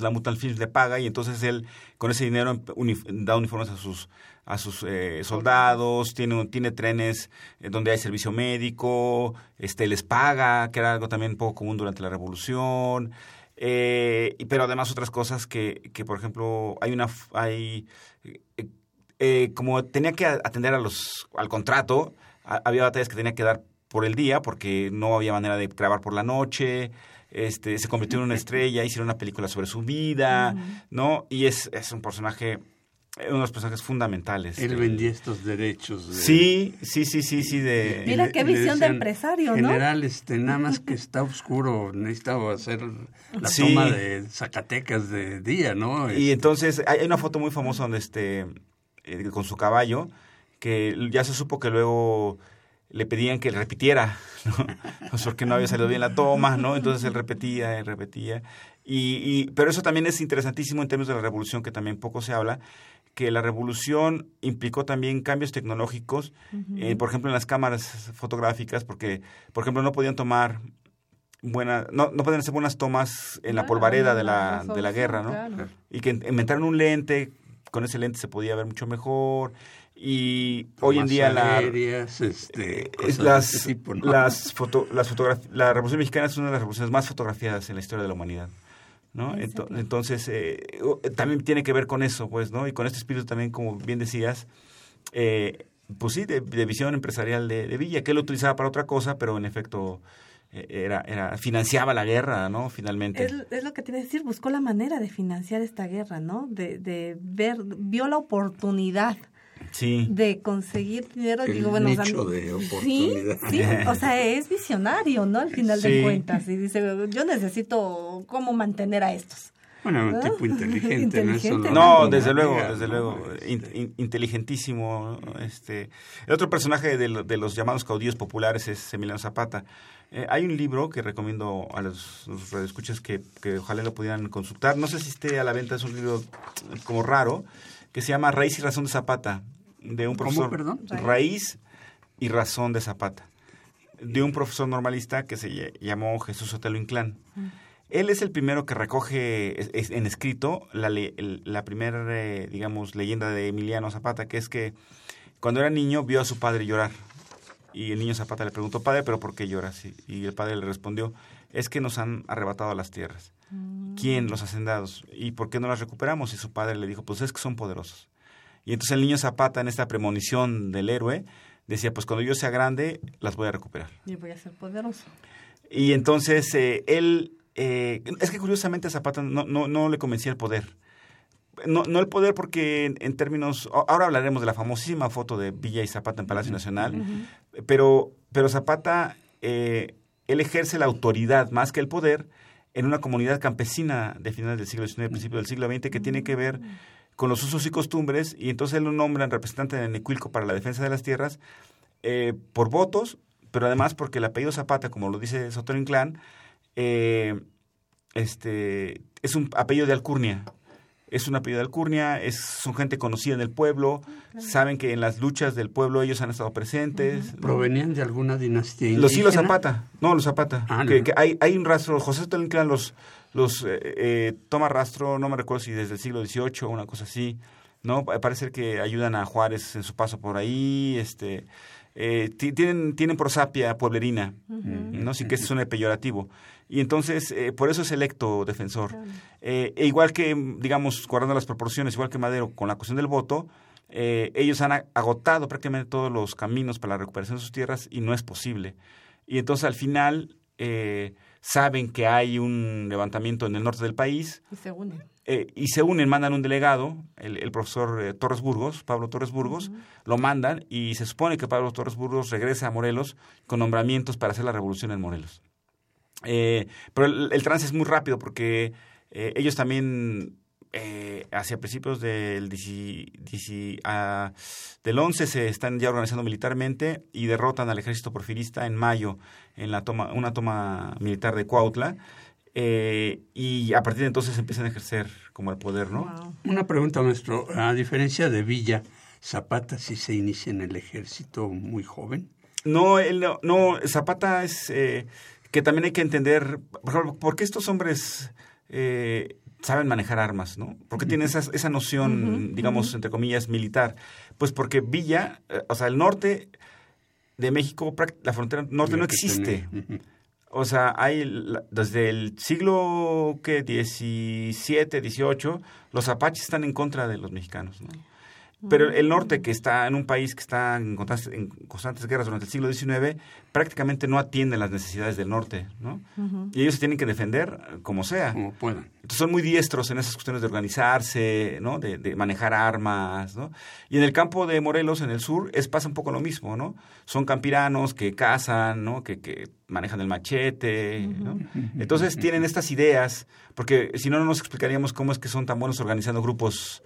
la Mutual Films le paga y entonces él con ese dinero unif- da uniformes a sus a sus eh, soldados, tiene tiene trenes eh, donde hay servicio médico, este les paga, que era algo también poco común durante la revolución. eh, y- pero además otras cosas que, que por ejemplo hay una hay eh, como tenía que atender a los al contrato a- había batallas que tenía que dar por el día porque no había manera de grabar por la noche este se convirtió en una estrella hicieron una película sobre su vida no y es, es un personaje uno de los personajes fundamentales Él vendía estos derechos. de- sí sí sí sí sí de Mira qué visión de empresario, ¿no? General, este, nada más que está oscuro, necesitaba hacer la Sí. toma de Zacatecas de día, ¿no? Y entonces hay hay una foto muy famosa donde este eh, con su caballo que ya se supo que luego le pedían que repitiera, ¿no? Pues porque no había salido bien la toma, ¿no? Entonces él repetía y repetía. Y, y- pero eso también es interesantísimo en términos de la revolución, que también poco se habla, que la revolución implicó también cambios tecnológicos, eh, por ejemplo, en las cámaras fotográficas, porque, por ejemplo, no podían tomar buena, no, no podían hacer buenas tomas en la Claro, polvareda de la de la guerra, ¿no? claro. Y que inventaron un lente, con ese lente se podía ver mucho mejor. Y hoy en día la, este, eh, las, ese tipo, ¿no? las foto, las la Revolución Mexicana es una de las revoluciones más fotografiadas en la historia de la humanidad. ¿no? Ento- entonces, eh, o- también tiene que ver con eso, pues, ¿no? Y con este espíritu también, como bien decías, eh, pues sí, de, de visión empresarial de, de Villa, que él lo utilizaba para otra cosa, pero en efecto eh, era, era financiaba la guerra, ¿no? Finalmente. Es, es lo que te iba a decir, buscó la manera de financiar esta guerra, ¿no? De, de ver, vio la oportunidad Sí. de conseguir dinero. El digo, bueno, o sea, nicho de sí, oportunidad. sí, o sea, es visionario, ¿no? Al final Sí. de cuentas. Y dice, yo necesito cómo mantener a estos. Bueno, un tipo inteligente, ¿no? Eso Inteligente, No, lo desde luego, desde ¿no? luego, in- in- inteligentísimo. Este, el otro personaje de, de los llamados caudillos populares es Emiliano Zapata. Eh, hay un libro que recomiendo a los, los radioescuchas que, que ojalá lo pudieran consultar. No sé si esté a la venta, es un libro como raro, que se llama Raíz y Razón de Zapata, de un ¿Cómo, profesor. perdón? Raíz y Razón de Zapata, de un profesor normalista que se ll- llamó Jesús Otelo Inclán. Él es el primero que recoge en escrito la, la primera, eh, digamos, leyenda de Emiliano Zapata, que es que cuando era niño vio a su padre llorar. Y el niño Zapata le preguntó, padre, ¿pero por qué lloras? Y, y el padre le respondió, es que nos han arrebatado las tierras. ¿Quién? Los hacendados. ¿Y por qué no las recuperamos? Y su padre le dijo, pues es que son poderosos. Y entonces el niño Zapata, en esta premonición del héroe, decía, pues cuando yo sea grande, las voy a recuperar. Yo voy a ser poderoso. Y entonces eh, él, eh, es que curiosamente a Zapata no, no, no le convencía el poder. No, no el poder porque en, en términos, ahora hablaremos de la famosísima foto de Villa y Zapata en Palacio Nacional, pero, pero Zapata, eh, él ejerce la autoridad más que el poder en una comunidad campesina de finales del siglo XIX, principio del siglo XX, que tiene que ver con los usos y costumbres, y entonces él lo nombra en representante de Necuilco para la defensa de las tierras, eh, por votos, pero además porque el apellido Zapata, como lo dice Sotero Inclán, eh, este, es un apellido de alcurnia. Es un apellido de alcurnia, es, son gente conocida en el pueblo, saben que en las luchas del pueblo ellos han estado presentes. ¿Provenían de alguna dinastía indígena? Los hilos Zapata, no, los Zapata. Ah, no. que hay, hay un rastro, José Inclán los, los eh, eh, toma rastro, no me recuerdo si desde el siglo XVIII o una cosa así, ¿no? Pa- Parece que ayudan a Juárez en su paso por ahí, este... eh, ti- tienen, tienen prosapia pueblerina, ¿no? Sí que es un peyorativo. Y entonces, eh, por eso es electo defensor. Eh, e igual que, digamos, guardando las proporciones, igual que Madero con la cuestión del voto, ellos han agotado prácticamente todos los caminos para la recuperación de sus tierras y no es posible. Y entonces al final saben que hay un levantamiento en el norte del país Y se unen. eh, y se unen, mandan un delegado, el, el profesor eh, Torres Burgos, Pablo Torres Burgos, lo mandan y se supone que Pablo Torres Burgos regresa a Morelos con nombramientos para hacer la revolución en Morelos. Eh, pero el, el trance es muy rápido porque ellos también eh, hacia principios del, 10 10 ah, del 11 se están ya organizando militarmente y derrotan al ejército porfirista en mayo en la toma, una toma militar de Cuautla. eh, y a partir de entonces empiezan a ejercer como el poder, ¿no? Una pregunta, maestro. A diferencia de Villa, Zapata sí se inicia en el ejército muy joven. No, él no, no, Zapata es eh, que también hay que entender, por ejemplo, ¿por qué estos hombres eh, saben manejar armas, no? ¿Por qué tienen esa, esa noción, digamos, entre comillas, militar? Pues porque Villa, eh, o sea, el norte de México, la frontera norte no existe. O sea, hay desde el siglo que 17, 18, los apaches están en contra de los mexicanos, ¿no? Pero el norte, que está en un país que está en constantes, en constantes guerras durante el siglo XIX, prácticamente no atiende las necesidades del norte, ¿no? Y ellos se tienen que defender como sea. Como puedan. Entonces son muy diestros en esas cuestiones de organizarse, ¿no? De, de manejar armas, ¿no? Y en el campo de Morelos, en el sur, es pasa un poco lo mismo, ¿no? Son campiranos que cazan, ¿no? Que, que manejan el machete, ¿no? Entonces tienen estas ideas, porque si no, no nos explicaríamos cómo es que son tan buenos organizando grupos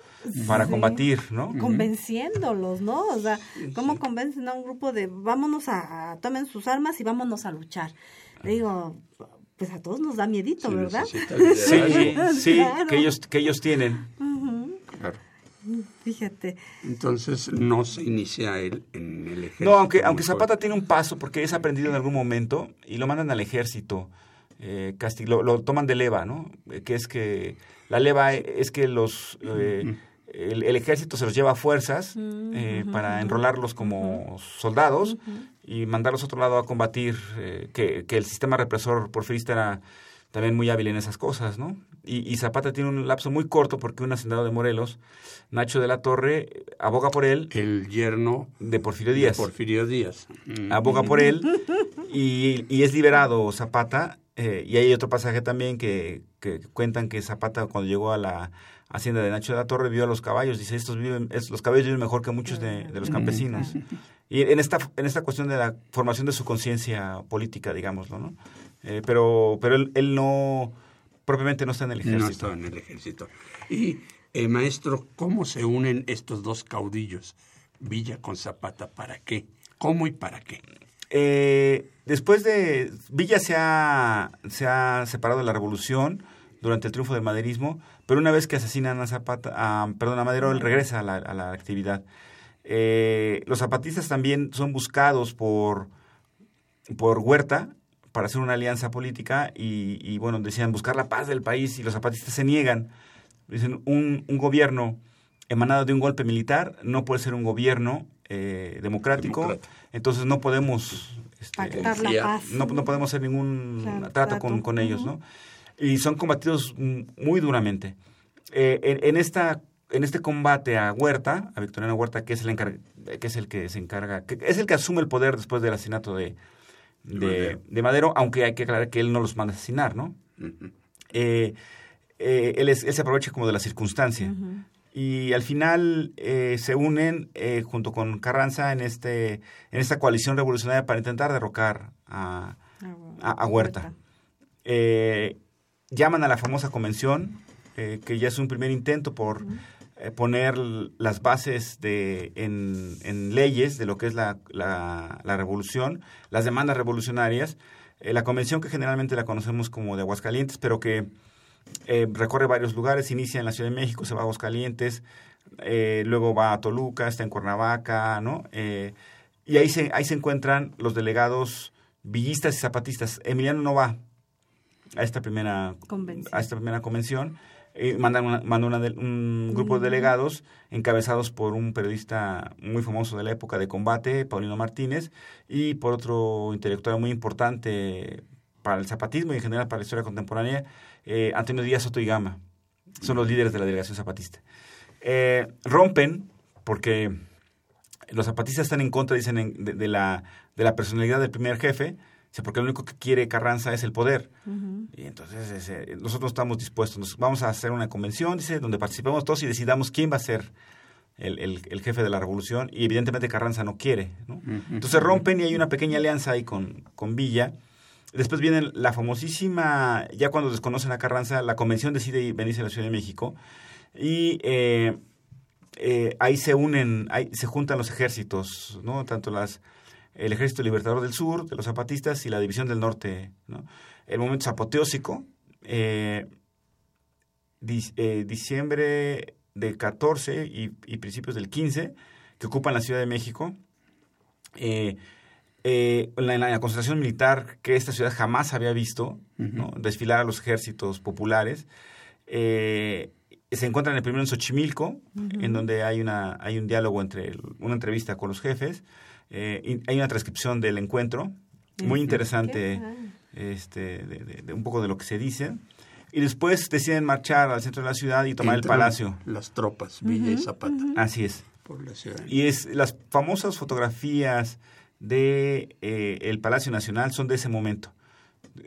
para Sí. combatir, ¿no? Convenciéndolos, ¿no? O sea, ¿cómo convencen a un grupo de vámonos a, a- tomen sus armas y vámonos a luchar? Le digo, pues a todos nos da miedito, ¿verdad? Sí, sí, Claro. que ellos, que ellos tienen. Claro. Fíjate. Entonces no se inicia él en el ejército. No, aunque, aunque joven. Zapata tiene un paso porque es aprendido en algún momento y lo mandan al ejército. Eh, lo, lo toman de leva, ¿no? Eh, Que es que la leva es que los eh, el, el ejército se los lleva a fuerzas eh, para enrolarlos como soldados y mandarlos a otro lado a combatir, eh, que, que el sistema represor porfirista era también muy hábil en esas cosas, ¿no? Y, y Zapata tiene un lapso muy corto porque un hacendado de Morelos, Nacho de la Torre, aboga por él. El yerno de Porfirio Díaz. Porfirio Díaz. Mm. Aboga por él y, y es liberado Zapata. eh, y hay otro pasaje también que, que cuentan que Zapata cuando llegó a la hacienda de Nacho de la Torre vio a los caballos. Dice, estos viven, es- los caballos viven mejor que muchos de, de los campesinos. Y en esta, en esta cuestión de la formación de su conciencia política, digámoslo, ¿no? Eh, pero pero él, él no propiamente no está en el ejército. No estaba en el ejército. Y, eh, maestro, ¿cómo se unen estos dos caudillos, Villa con Zapata? ¿Para qué? ¿Cómo y para qué? Eh, después de... Villa se ha, se ha separado de la revolución durante el triunfo del maderismo, pero una vez que asesinan a Zapata, a, perdón, a Madero, él regresa a la, a la actividad. Eh, los zapatistas también son buscados por, por Huerta para hacer una alianza política y, y, bueno, decían buscar la paz del país y los zapatistas se niegan. Dicen, un, un gobierno emanado de un golpe militar no puede ser un gobierno eh, democrático, entonces no podemos este, Pactar la paz. no, no podemos hacer ningún Claro, trato con, ellos. ¿no? Y son combatidos muy duramente. Eh, en, en esta en este combate a Huerta, a Victoriano Huerta, que es el encar- que es el que se encarga, que es el que asume el poder después del asesinato de, de, Madero. de Madero, aunque hay que aclarar que él no los manda a asesinar, ¿no? Eh, eh, él, es- él se aprovecha como de la circunstancia. Y al final eh, se unen eh, junto con Carranza en este en esta coalición revolucionaria para intentar derrocar a, a, a Huerta. Eh, llaman a la famosa convención, eh, que ya es un primer intento por poner l- las bases de, en, en leyes de lo que es la, la- la revolución, las demandas revolucionarias. Eh, la convención que generalmente la conocemos como de Aguascalientes, pero que eh, recorre varios lugares, inicia en la Ciudad de México, se va a Aguascalientes, eh, luego va a Toluca, está en Cuernavaca, ¿no? Eh, y ahí se, ahí se encuentran los delegados villistas y zapatistas. Emiliano no va a esta primera Convención. a esta primera convención. Eh, mandan una- manda una de- un grupo de delegados encabezados por un periodista muy famoso de la época de combate, Paulino Martínez, y por otro intelectual muy importante para el zapatismo y en general para la historia contemporánea, eh, Antonio Díaz Soto y Gama. Son los líderes de la delegación zapatista. Eh, rompen porque los zapatistas están en contra, dicen, en- de, de la, de la personalidad del primer jefe, dice, porque lo único que quiere Carranza es el poder. Y entonces ese, nosotros estamos dispuestos, nos vamos a hacer una convención, dice, donde participemos todos y decidamos quién va a ser el, el- el jefe de la revolución. Y evidentemente Carranza no quiere. ¿no? Entonces rompen y hay una pequeña alianza ahí con, con Villa. Después viene la famosísima, ya cuando desconocen a Carranza, la convención decide venirse a la Ciudad de México. Y eh, eh, ahí se unen, ahí se juntan los ejércitos, ¿no? Tanto las, el Ejército Libertador del Sur, de los zapatistas, y la División del Norte, ¿no? El momento es apoteósico. eh, eh, diciembre del 14 y, y principios del 15, que ocupan la Ciudad de México. Eh, eh, en, la, en la concentración militar que esta ciudad jamás había visto, ¿no? desfilar a los ejércitos populares. Eh, se encuentran el primero en Xochimilco, en donde hay una hay un diálogo entre una entrevista con los jefes. Eh, y hay una transcripción del encuentro, muy interesante, este, de, de- de un poco de lo que se dice. Y después deciden marchar al centro de la ciudad y tomar el palacio. Las tropas, Villa y Zapata. Así es. Por la ciudad. Y es las famosas fotografías de eh, el Palacio Nacional son de ese momento.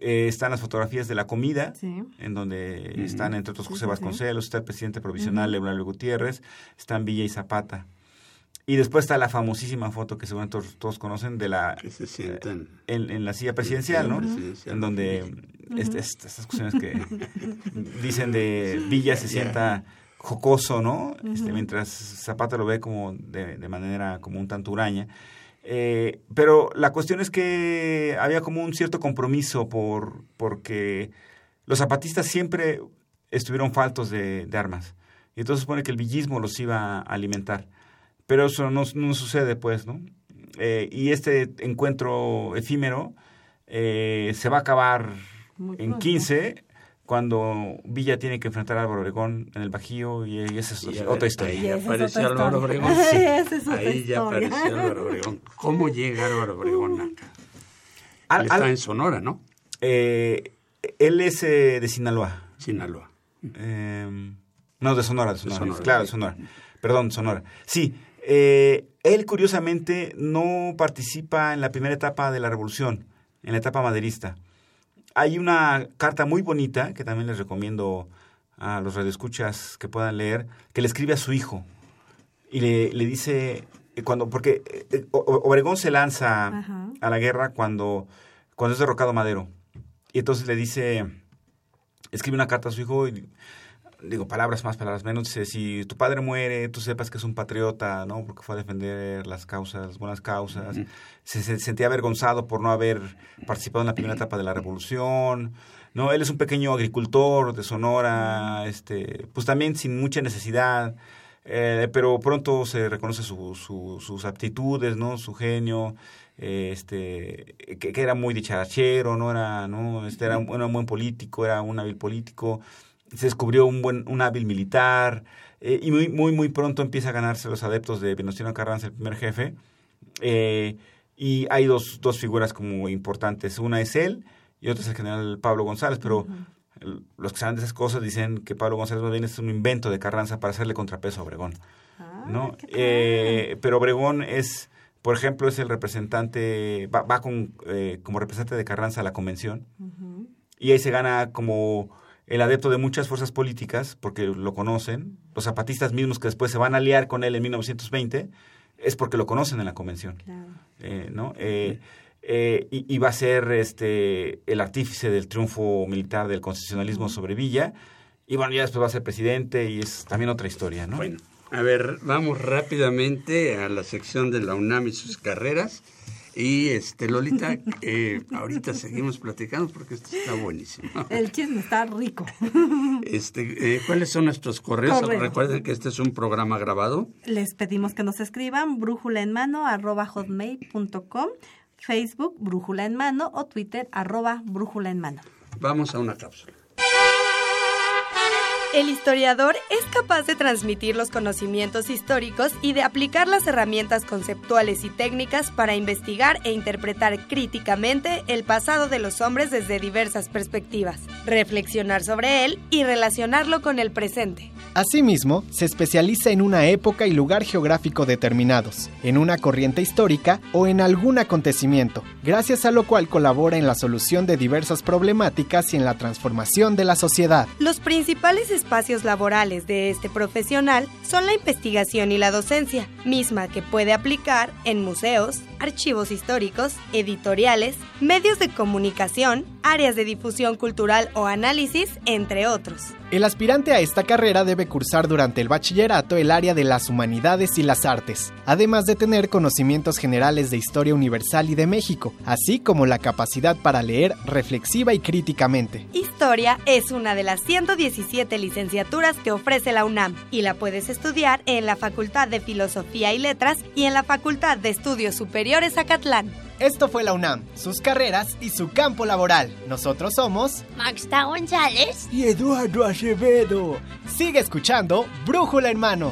Eh, están las fotografías de la comida, en donde están entre otros José sí, sí. Vasconcelos, está el presidente provisional. Eulabio Gutiérrez, están Villa y Zapata. Y después está la famosísima foto que seguramente todos, todos conocen de la se sientan eh, en, en la silla presidencial, ¿no? presidencial. En donde este- est- estas cuestiones que dicen de Villa se sienta jocoso, ¿no? Este, mientras Zapata lo ve como de, de manera como un tanto huraña. Eh, pero la cuestión es que había como un cierto compromiso por porque los zapatistas siempre estuvieron faltos de, de armas. Y entonces supone que el villismo los iba a alimentar. Pero eso no, no sucede, pues, ¿no? Eh, y este encuentro efímero eh, se va a acabar Muy en pronto. 15 cuando Villa tiene que enfrentar a Álvaro Obregón en el Bajío y, esa es Y otra historia. ahí ya apareció Álvaro Obregón. Sí. esa es otra Ahí ya apareció Álvaro Obregón. ¿Cómo llega Álvaro Obregón acá? Al- Él está al- en Sonora, ¿no? Eh, él es eh, de Sinaloa. Sinaloa. Eh, no, de Sonora, de Sonora. Sonora. Claro, de Sonora. Perdón, Sonora. Sí, eh, él curiosamente no participa en la primera etapa de la revolución, en la etapa maderista. Hay una carta muy bonita que también les recomiendo a los radioescuchas que puedan leer, que le escribe a su hijo y le, le dice eh, cuando porque eh, Obregón se lanza Ajá. a la guerra cuando cuando es derrocado Madero y entonces le dice escribe una carta a su hijo y digo, palabras más, palabras menos, dice, si tu padre muere, tú sepas que es un patriota, ¿no? Porque fue a defender las causas, las buenas causas. se, se sentía avergonzado por no haber participado en la primera etapa de la revolución. No, él es un pequeño agricultor de Sonora, este, pues también sin mucha necesidad, eh, pero pronto se reconoce su, su- sus aptitudes, ¿no? Su genio, este, que, que era muy dicharachero, no era, no, este, era, un, era un buen político, era un hábil político, se descubrió un buen, un hábil militar, eh, y muy, muy, muy pronto empieza a ganarse los adeptos de Venustiano Carranza, el primer jefe, eh, y hay dos, dos figuras como importantes. Una es él y otra es el general Pablo González, pero los que saben de esas cosas dicen que Pablo González es un invento de Carranza para hacerle contrapeso a Obregón. ¿no? Eh, pero Obregón es, por ejemplo, es el representante, va, va con, eh, como representante de Carranza a la convención y ahí se gana como el adepto de muchas fuerzas políticas, porque lo conocen, los zapatistas mismos que después se van a aliar con él en 1920, es porque lo conocen en la convención. Eh, ¿no? Eh, eh, y, y va a ser este el artífice del triunfo militar del constitucionalismo sobre Villa, y bueno, ya después va a ser presidente y es también otra historia, ¿no? Bueno, a ver, vamos rápidamente a la sección de la UNAM y sus carreras. Y este Lolita, eh, ahorita seguimos platicando porque esto está buenísimo. El chisme está rico. Este, eh, ¿Cuáles son nuestros correos? Correo. Recuerden que este es un programa grabado. Les pedimos que nos escriban brújula en mano arroba hotmail.com, Facebook brújula en mano o Twitter arroba brújula en mano. Vamos a una cápsula. El historiador es capaz de transmitir los conocimientos históricos y de aplicar las herramientas conceptuales y técnicas para investigar e interpretar críticamente el pasado de los hombres desde diversas perspectivas, reflexionar sobre él y relacionarlo con el presente. Asimismo, se especializa en una época y lugar geográfico determinados, en una corriente histórica o en algún acontecimiento, gracias a lo cual colabora en la solución de diversas problemáticas y en la transformación de la sociedad. Los principales espacios laborales de este profesional son la investigación y la docencia, misma que puede aplicar en museos, archivos históricos, editoriales, medios de comunicación, áreas de difusión cultural o análisis, entre otros. El aspirante a esta carrera debe cursar durante el bachillerato el área de las humanidades y las artes, además de tener conocimientos generales de historia universal y de México, así como la capacidad para leer reflexiva y críticamente. Historia es una de las 117 licenciaturas que ofrece la UNAM y la puedes estudiar en la Facultad de Filosofía y Letras y en la Facultad de Estudios Superiores Acatlán. Esto fue la UNAM, sus carreras y su campo laboral. Nosotros somos Maxta González y Eduardo Acevedo. Sigue escuchando Brújula en mano.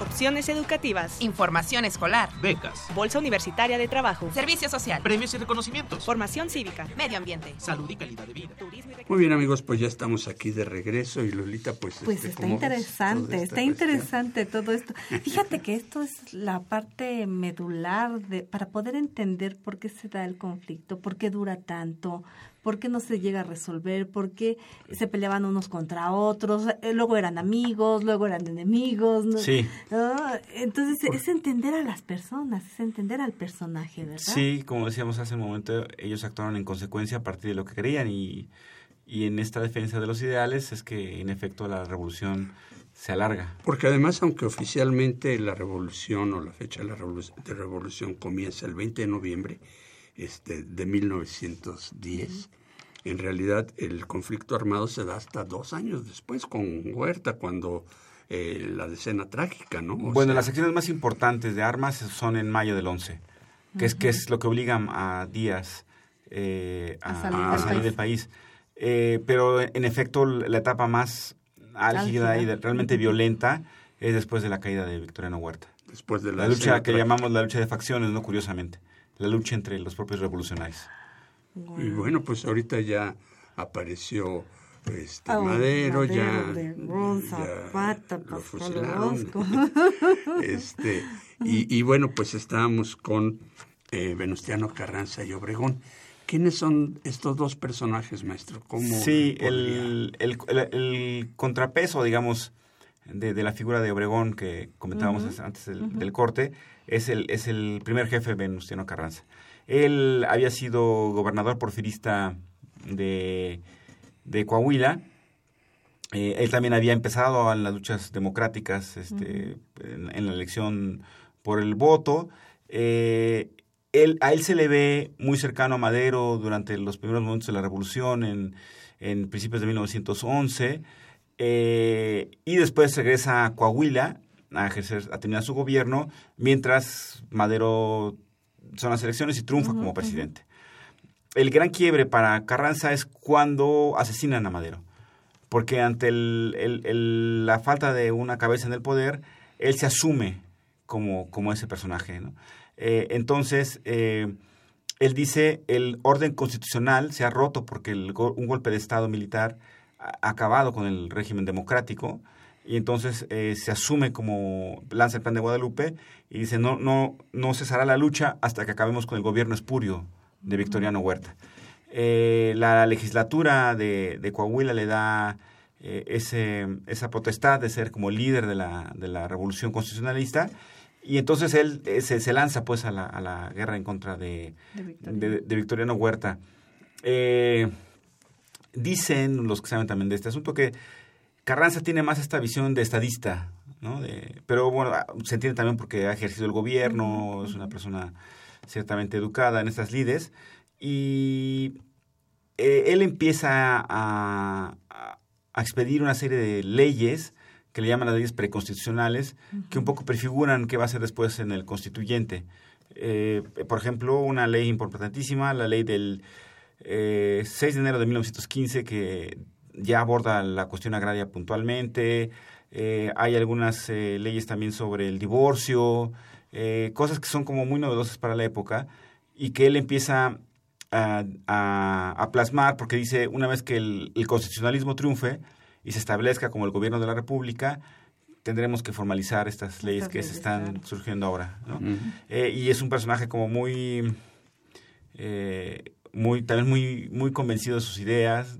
Opciones educativas. Información escolar. Becas, Bolsa Universitaria de Trabajo. Servicio social. premios y reconocimientos, Formación cívica. Medio ambiente. salud y calidad de vida. Turismo. Muy bien, amigos, pues ya estamos aquí de regreso y Lolita, pues. Pues este, está ¿cómo ves interesante, está cuestión? interesante todo esto. Fíjate que esto es la parte medular de para poder entender por qué se da el conflicto, por qué dura tanto, por qué no se llega a resolver, por qué se peleaban unos contra otros, eh, luego eran amigos, luego eran enemigos. ¿no? Sí. Ah, entonces es entender a las personas, es entender al personaje, ¿verdad? Sí, como decíamos hace un momento, ellos actuaron en consecuencia a partir de lo que creían y, y en esta defensa de los ideales es que en efecto la revolución se alarga. Porque además, aunque oficialmente la revolución o la fecha de la revolu- de revolución comienza el 20 de noviembre este, de 1910, en realidad el conflicto armado se da hasta dos años después con Huerta, cuando eh, la decena trágica, ¿no? O bueno, sea, las acciones más importantes de armas son en mayo del 11, que, es, que es lo que obliga a Díaz eh, a, A salir a del salir país. del país. Eh, pero en efecto la etapa más álgida Álgida. y realmente violenta es después de la caída de Victoriano Huerta. después de la, La lucha que trágica. llamamos la lucha de facciones, ¿no? Curiosamente. La lucha entre los propios revolucionarios. Y bueno, pues ahorita ya apareció este, Ah, Madero, ya, Obregón, ya Zapata, lo fusilaron. Este, y, y bueno, pues estábamos con eh, Venustiano Carranza y Obregón. ¿Quiénes son estos dos personajes, maestro? ¿Cómo Sí, el, el, el- el contrapeso, digamos, de, de la figura de Obregón que comentábamos antes del corte, es el, es el primer jefe Venustiano Carranza. Él había sido gobernador porfirista de, de Coahuila. Eh, él también había empezado en las luchas democráticas este, en, en la elección por el voto. Eh, él, a él se le ve muy cercano a Madero durante los primeros momentos de la revolución en, en principios de 1911 eh, y después regresa a Coahuila a ejercer, a terminar su gobierno mientras Madero son las elecciones y triunfa como presidente. El gran quiebre para Carranza es cuando asesinan a Madero, porque ante el- el- el- la falta de una cabeza en el poder, él se asume como, como ese personaje. ¿no? Eh, entonces, eh, él dice, el orden constitucional se ha roto porque el un golpe de Estado militar ha acabado con el régimen democrático y entonces eh, se asume como lanza el plan de Guadalupe y dice, no, no, no cesará la lucha hasta que acabemos con el gobierno espurio de Victoriano Huerta. Eh, la legislatura de, de Coahuila le da eh, ese, esa potestad de ser como líder de la, de la revolución constitucionalista y entonces él se, se lanza pues a la, a la guerra en contra de, De Victoriano. Huerta. Dicen los que saben también de este asunto que Carranza tiene más esta visión de estadista, ¿no? De- pero bueno, ah, se entiende también porque ha ejercido el gobierno, es una persona ciertamente educada en estas lides, y eh, él empieza a, expedir una serie de leyes que le llaman las leyes preconstitucionales, que un poco prefiguran qué va a ser después en el constituyente. Eh, por ejemplo, una ley importantísima, la ley del eh, 6 de enero de 1915, que ya aborda la cuestión agraria puntualmente. Eh, hay algunas eh, leyes también sobre el divorcio, eh, cosas que son como muy novedosas para la época y que él empieza a, a- a plasmar porque dice, una vez que el, el constitucionalismo triunfe y se establezca como el gobierno de la República, tendremos que formalizar estas leyes que se están surgiendo ahora. ¿no? Eh, y es un personaje como muy, eh, muy también muy, muy convencido de sus ideas.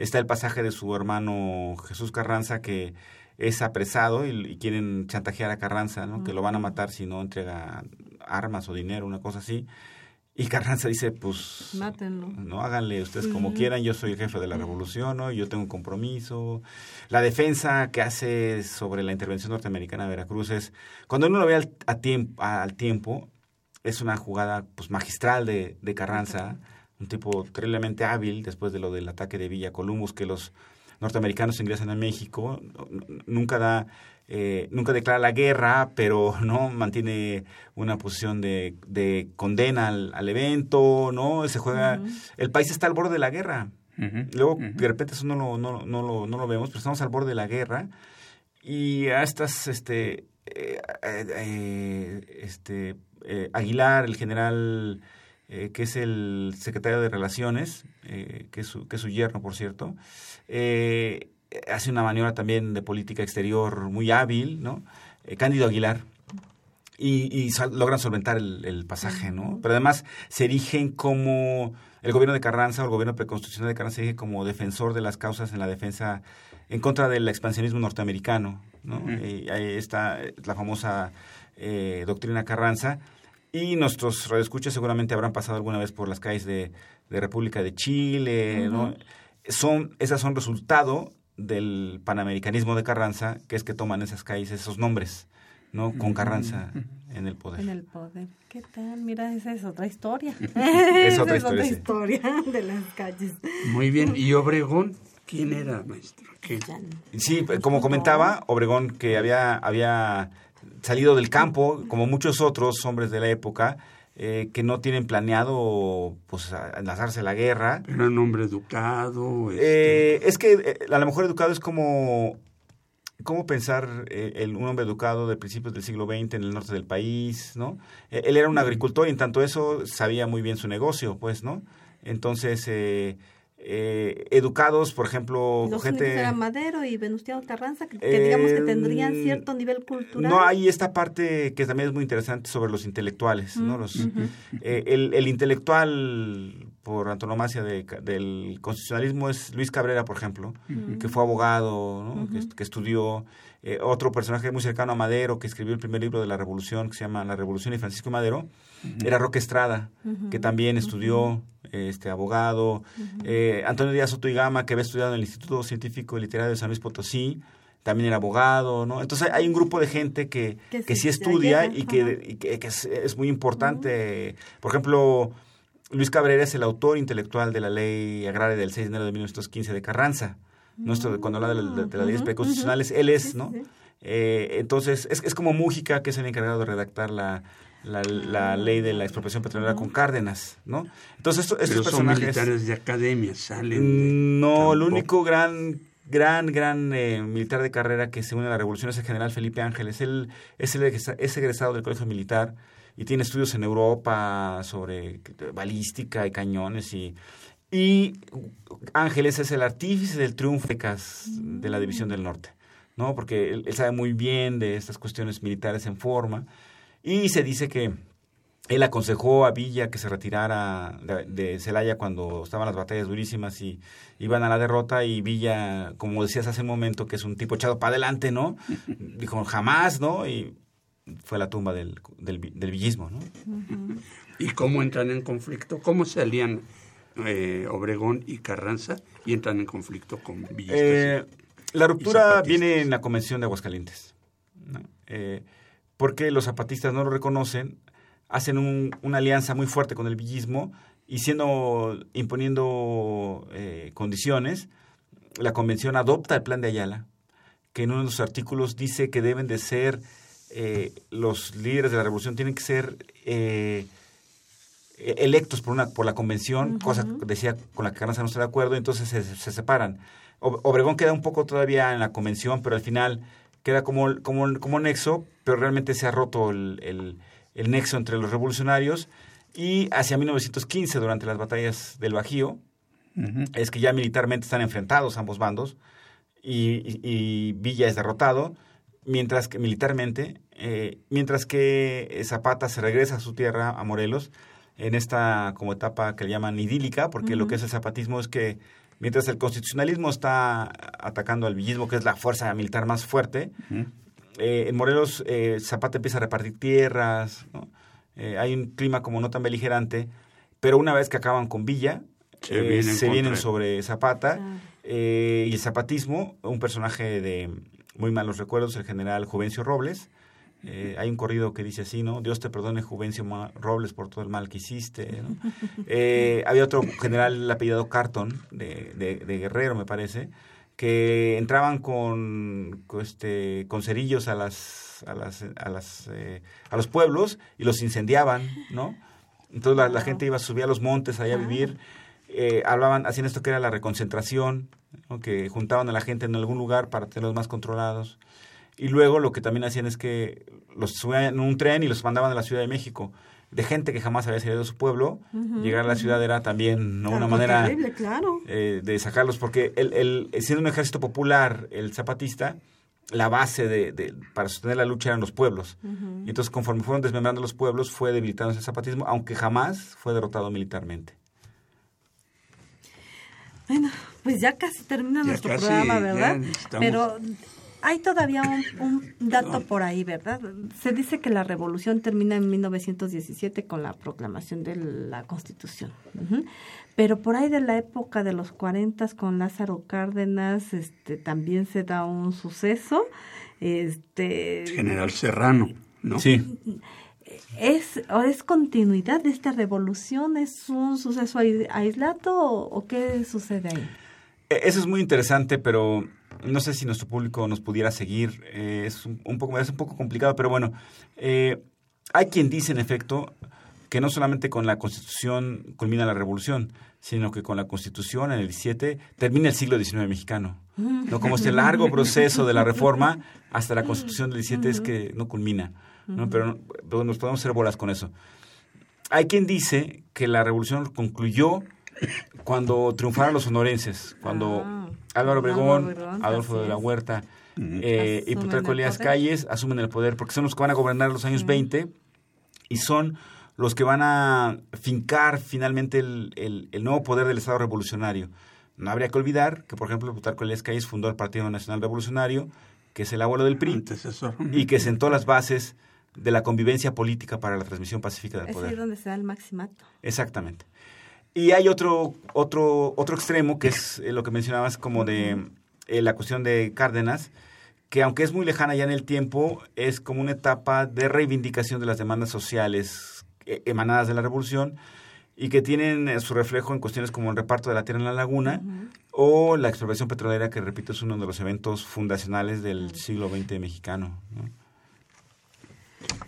Está el pasaje de su hermano Jesús Carranza que es apresado y, y quieren chantajear a Carranza, ¿no? que lo van a matar si no entrega armas o dinero, una cosa así. Y Carranza dice, pues Mátenlo. no háganle ustedes como quieran, yo soy el jefe de la revolución, ¿no? yo tengo un compromiso. La defensa que hace sobre la intervención norteamericana de Veracruz es, cuando uno lo ve al, a tiempo, al tiempo, es una jugada pues magistral de, de Carranza, un tipo terriblemente hábil después de lo del ataque de Villa Columbus, que los norteamericanos ingresan a México, nunca da eh, nunca declara la guerra, pero no mantiene una posición de, de condena al, al evento, no se juega, el país está al borde de la guerra. Luego de repente eso no lo, no, no lo, no lo vemos, pero estamos al borde de la guerra. Y a estas este eh, eh, eh, este eh, Aguilar, el general eh, que es el secretario de Relaciones, eh, que, es su, que es su yerno, por cierto, eh, hace una maniobra también de política exterior muy hábil, ¿no? Eh, Cándido Aguilar. Y, y sal- logran solventar el, el pasaje, ¿no? Pero además se erigen como el gobierno de Carranza o el gobierno preconstitucional de Carranza se erige como defensor de las causas en la defensa en contra del expansionismo norteamericano, ¿no? Ujú. Eh, ahí está la famosa eh, doctrina Carranza. Y nuestros radioescuchas seguramente habrán pasado alguna vez por las calles de, de República de Chile. Son, esas son resultado del panamericanismo de Carranza, que es que toman esas calles, esos nombres, ¿no? Con Carranza en el poder. En el poder. ¿Qué tal? Mira, esa es otra historia. Es Esa otra es otra historia, sí. historia de las calles. Muy bien. ¿Y Obregón? ¿Quién era, maestro? ¿Qué? Sí, como comentaba, Obregón, que había, había salido del campo, como muchos otros hombres de la época, eh, que no tienen planeado pues enlazarse a la guerra. Era un hombre educado. este, Eh, es que eh, a lo mejor educado es como cómo pensar el, un hombre educado de principios del siglo XX en el norte del país, ¿no? Él era un agricultor y en tanto eso sabía muy bien su negocio, pues, ¿no? Entonces, eh, educados, por ejemplo, Los gente... eran Madero y Venustiano Carranza, que, que digamos que tendrían cierto nivel cultural. No, hay esta parte que también es muy interesante sobre los intelectuales, ¿no? Los, eh, el, el intelectual por antonomasia de- del constitucionalismo es Luis Cabrera, por ejemplo, que fue abogado, ¿no? que, que estudió. eh, otro personaje muy cercano a Madero, que escribió el primer libro de la Revolución, que se llama La Revolución y Francisco Madero, era Roque Estrada, que también estudió, este abogado. Eh, Antonio Díaz Soto y Gama, que había estudiado en el Instituto Científico y Literario de San Luis Potosí, también era abogado, ¿no? Entonces hay, un grupo de gente que, Que sí estudia y que, y que- es, es muy importante. Por ejemplo, Luis Cabrera es el autor intelectual de la ley agraria del 6 de enero de 1915 de Carranza. Nuestro, cuando habla de, la- de las leyes preconstitucionales, él es, ¿no? Eh, entonces, es, es como Mújica, que es el encargado de redactar la, la, la ley de la expropiación petrolera con Cárdenas, ¿no? Entonces, esto- estos Pero son personajes... militares de academia, salen. de- No, el único gran gran gran eh, militar de carrera que se une a la revolución es el general Felipe Ángeles. Él es, el, es egresado del colegio militar y tiene estudios en Europa sobre balística y cañones y y Ángeles es el artífice del triunfo de la división del norte, ¿no? Porque él, él sabe muy bien de estas cuestiones militares en forma y se dice que él aconsejó a Villa que se retirara de, Celaya cuando estaban las batallas durísimas y iban a la derrota y Villa, como decías hace un momento, que es un tipo echado para adelante, ¿no? Dijo, jamás, ¿no? Y fue la tumba del, del, vi- del villismo, ¿no? ¿Y cómo entran en conflicto? ¿Cómo se alían eh, Obregón y Carranza y entran en conflicto con Villistas? Eh, la ruptura viene en la convención de Aguascalientes, ¿no? Eh, porque los zapatistas no lo reconocen, hacen un- una alianza muy fuerte con el villismo y siendo imponiendo eh, condiciones, la convención adopta el plan de Ayala, que en uno de sus artículos dice que deben de ser eh, los líderes de la revolución tienen que ser eh, e- electos por una por la convención, cosa que decía con la que Carranza no está de acuerdo, entonces se, se separan. Ob- Obregón queda un poco todavía en la convención, pero al final queda como, como, como nexo, pero realmente se ha roto el, el- el nexo entre los revolucionarios. Y hacia 1915, durante las batallas del Bajío, es que ya militarmente están enfrentados ambos bandos y, y- y Villa es derrotado, mientras que militarmente, eh, mientras que Zapata se regresa a su tierra, a Morelos, en esta como etapa que le llaman idílica, porque lo que es el zapatismo es que mientras el constitucionalismo está atacando al villismo, que es la fuerza militar más fuerte, eh, en Morelos eh, Zapata empieza a repartir tierras, ¿no? Eh, hay un clima como no tan beligerante, pero una vez que acaban con Villa, Se eh, vienen se sobre Zapata eh, y el zapatismo, un personaje de muy malos recuerdos, el general Juvencio Robles. Eh, hay un corrido que dice así, ¿no? Dios te perdone, Juvencio Robles, por todo el mal que hiciste. ¿no? Eh, había otro general apellidado Carton, de, de- de Guerrero, me parece, que entraban con, con, este, con cerillos a las, a las, a las, eh, a los pueblos y los incendiaban, ¿no? Entonces la, la gente iba a subir a los montes allá a vivir, eh, hablaban, hacían esto que era la reconcentración, ¿no? que juntaban a la gente en algún lugar para tenerlos más controlados. Y luego lo que también hacían es que los subían en un tren y los mandaban a la Ciudad de México. De gente que jamás había salido de su pueblo, llegar a la ciudad era también ¿no? Claro, una manera terrible, claro. eh, de sacarlos, porque el, el, siendo un ejército popular, el zapatista, la base de, de- para sostener la lucha eran los pueblos. Y entonces, conforme fueron desmembrando los pueblos, fue debilitándose el zapatismo, aunque jamás fue derrotado militarmente. Bueno, pues ya casi termina Ya nuestro casi, programa, ¿verdad? estamos- Pero hay todavía un, un dato por ahí, ¿verdad? Se dice que la revolución termina en 1917 con la proclamación de la Constitución. Pero por ahí de la época de los 40 con Lázaro Cárdenas, este, también se da un suceso. Este, General Serrano, ¿no? Sí. ¿Es, o ¿Es continuidad de esta revolución? ¿Es un suceso ai- aislado o, qué sucede ahí? Eh, Eso es muy interesante, pero no sé si nuestro público nos pudiera seguir. Eh, es un, un poco es un poco complicado, pero bueno, eh, hay quien dice en efecto que no solamente con la Constitución culmina la revolución, sino que con la Constitución en el 17 termina el siglo XIX mexicano. ¿no? Como este largo proceso de la reforma hasta la Constitución del 17 es que no culmina. ¿no? Pero, pero nos podemos hacer bolas con eso. Hay quien dice que la revolución concluyó cuando triunfaron los sonorenses, cuando Álvaro Obregón, Adolfo de la. Huerta eh, y Plutarco el Elías poder. Calles asumen el poder, porque son los que van a gobernar los años 20 y son los que van a fincar finalmente el, el- el nuevo poder del Estado revolucionario. No habría que olvidar que, por ejemplo, Plutarco Elías Calles fundó el Partido Nacional Revolucionario, que es el abuelo del PRI, y que sentó las bases de la convivencia política para la transmisión pacífica del Es ahí poder. donde se da el maximato. Exactamente. Y hay otro, otro, otro extremo, que es eh, lo que mencionabas como de eh, la cuestión de Cárdenas, que aunque es muy lejana ya en el tiempo, es como una etapa de reivindicación de las demandas sociales eh, emanadas de la revolución y que tienen eh, su reflejo en cuestiones como el reparto de la tierra en la laguna o la expropiación petrolera, que repito es uno de los eventos fundacionales del siglo XX mexicano. ¿no?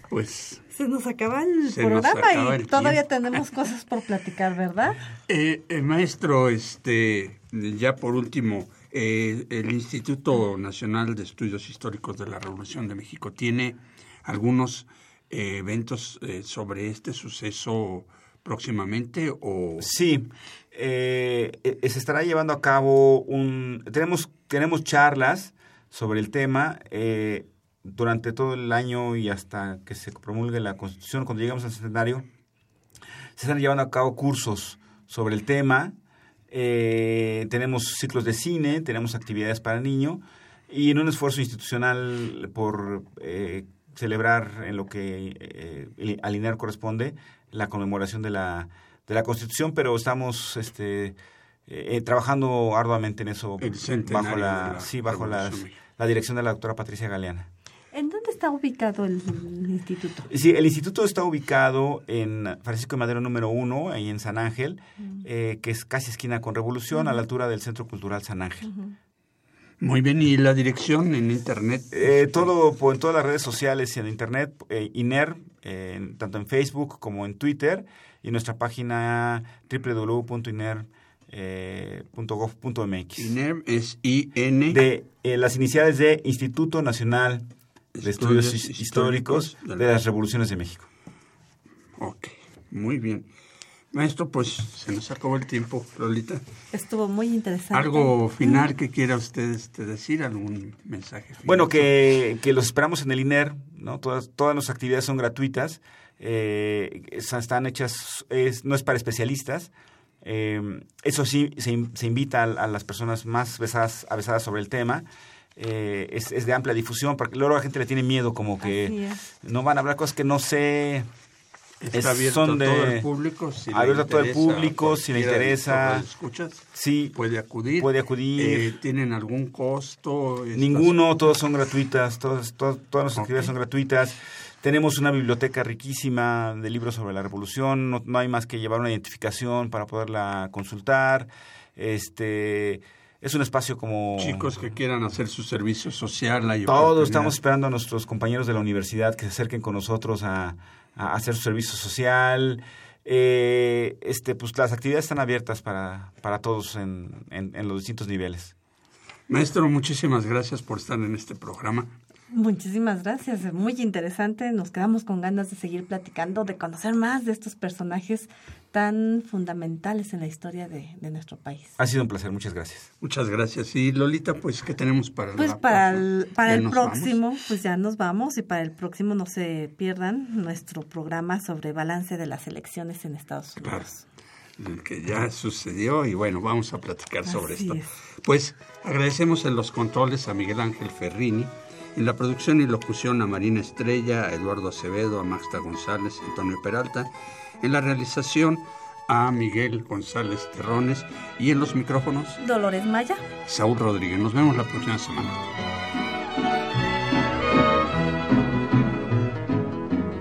Pues Se nos acaba el Se programa acaba y el todavía tenemos cosas por platicar, ¿verdad? Eh, eh, maestro, este, ya por último, eh, el Instituto Nacional de Estudios Históricos de la Revolución de México tiene algunos eh, eventos eh, sobre este suceso próximamente o Sí, eh, se estará llevando a cabo un... Tenemos, tenemos charlas sobre el tema eh, durante todo el año y hasta que se promulgue la Constitución, cuando lleguemos al centenario, se están llevando a cabo cursos sobre el tema. eh, tenemos ciclos de cine, tenemos actividades para niños y en un esfuerzo institucional por eh, celebrar en lo que eh, al INER corresponde la conmemoración de la, de la Constitución, pero estamos este, eh, trabajando arduamente en eso El bajo la, la sí, bajo la, Revolución la dirección de la doctora Patricia Galeana. ¿En dónde está ubicado el, el instituto? Sí, el instituto está ubicado en Francisco de Madero número uno, ahí en San Ángel, eh, que es casi esquina con Revolución, a la altura del Centro Cultural San Ángel. Muy bien, ¿y la dirección en internet? Eh, todo por, en todas las redes sociales y en internet, eh, INER, eh, en- tanto en Facebook como en Twitter, y nuestra página www.iner.gov.mx. INER es IN. De eh, las iniciales de Instituto Nacional de Estudios, Estudios His- Históricos Históricos de las Revoluciones de México. Ok, muy bien. Maestro, pues se nos acabó el tiempo, Lolita. Estuvo muy interesante. ¿Algo final que quiera usted este, decir? ¿Algún mensaje? final? Bueno, que, que los esperamos en el INER, ¿no? Todas, todas nuestras actividades son gratuitas, eh, es- están hechas, es, no es para especialistas. Eh, eso sí, se, se invita a, a las personas más vesadas, avesadas sobre el tema. Eh, es, es de amplia difusión, porque luego la gente le tiene miedo, como que no van a hablar cosas que no sé. Está Es- abierto son a todo de- el público. Si le abierto a todo el interesa, público, si le interesa. los escuchas, Sí, puede acudir. puede acudir. Eh, ¿Tienen algún costo? Ninguno, todas son gratuitas, todas, todas, todas nuestras actividades son gratuitas. Tenemos una biblioteca riquísima de libros sobre la revolución, no, no hay más que llevar una identificación para poderla consultar. Este es un espacio como Chicos que quieran hacer su servicio social. hay todos estamos esperando a nuestros compañeros de la universidad que se acerquen con nosotros a, a hacer su servicio social. Eh, este, pues las actividades están abiertas para, para todos en, en- en los distintos niveles. Maestro, muchísimas gracias por estar en este programa. Muchísimas gracias, muy interesante. Nos quedamos con ganas de seguir platicando, de conocer más de estos personajes tan fundamentales en la historia de, de nuestro país. Ha sido un placer, muchas gracias. Muchas gracias. Y Lolita, pues, ¿qué tenemos para Pues la para el, para el próximo, pues ya nos vamos y para el próximo no se pierdan nuestro programa sobre balance de las elecciones en Estados Unidos. Claro, el que ya sucedió y bueno, vamos a platicar sobre esto. es. Pues agradecemos en los controles a Miguel Ángel Ferrini, en la producción y locución a Marina Estrella, a Eduardo Acevedo, a Maxta González, Antonio Peralta, en la realización a Miguel González Terrones y en los micrófonos Dolores Maya. Saúl Rodríguez. Nos vemos la próxima semana.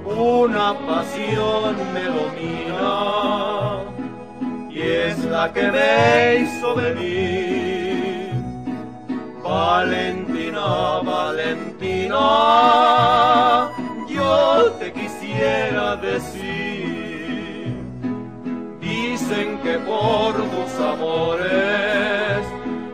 Una pasión me domina y es la que me hizo venir. Valentina, Valentina, yo te quisiera decir, dicen que por tus amores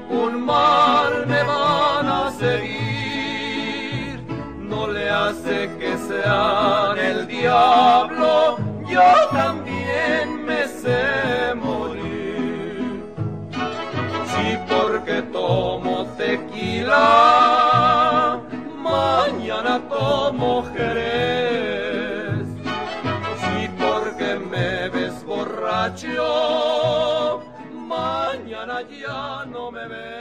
un mal me van a seguir, no le hace que sea el diablo, yo también me sé morir, sí porque tomo dirá mañana como Jerez. Si porque me ves borracho, mañana ya no me ves.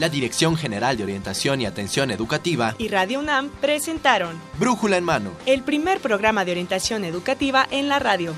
La Dirección General de Orientación y Atención Educativa y Radio UNAM presentaron Brújula en Mano, el primer programa de orientación educativa en la radio.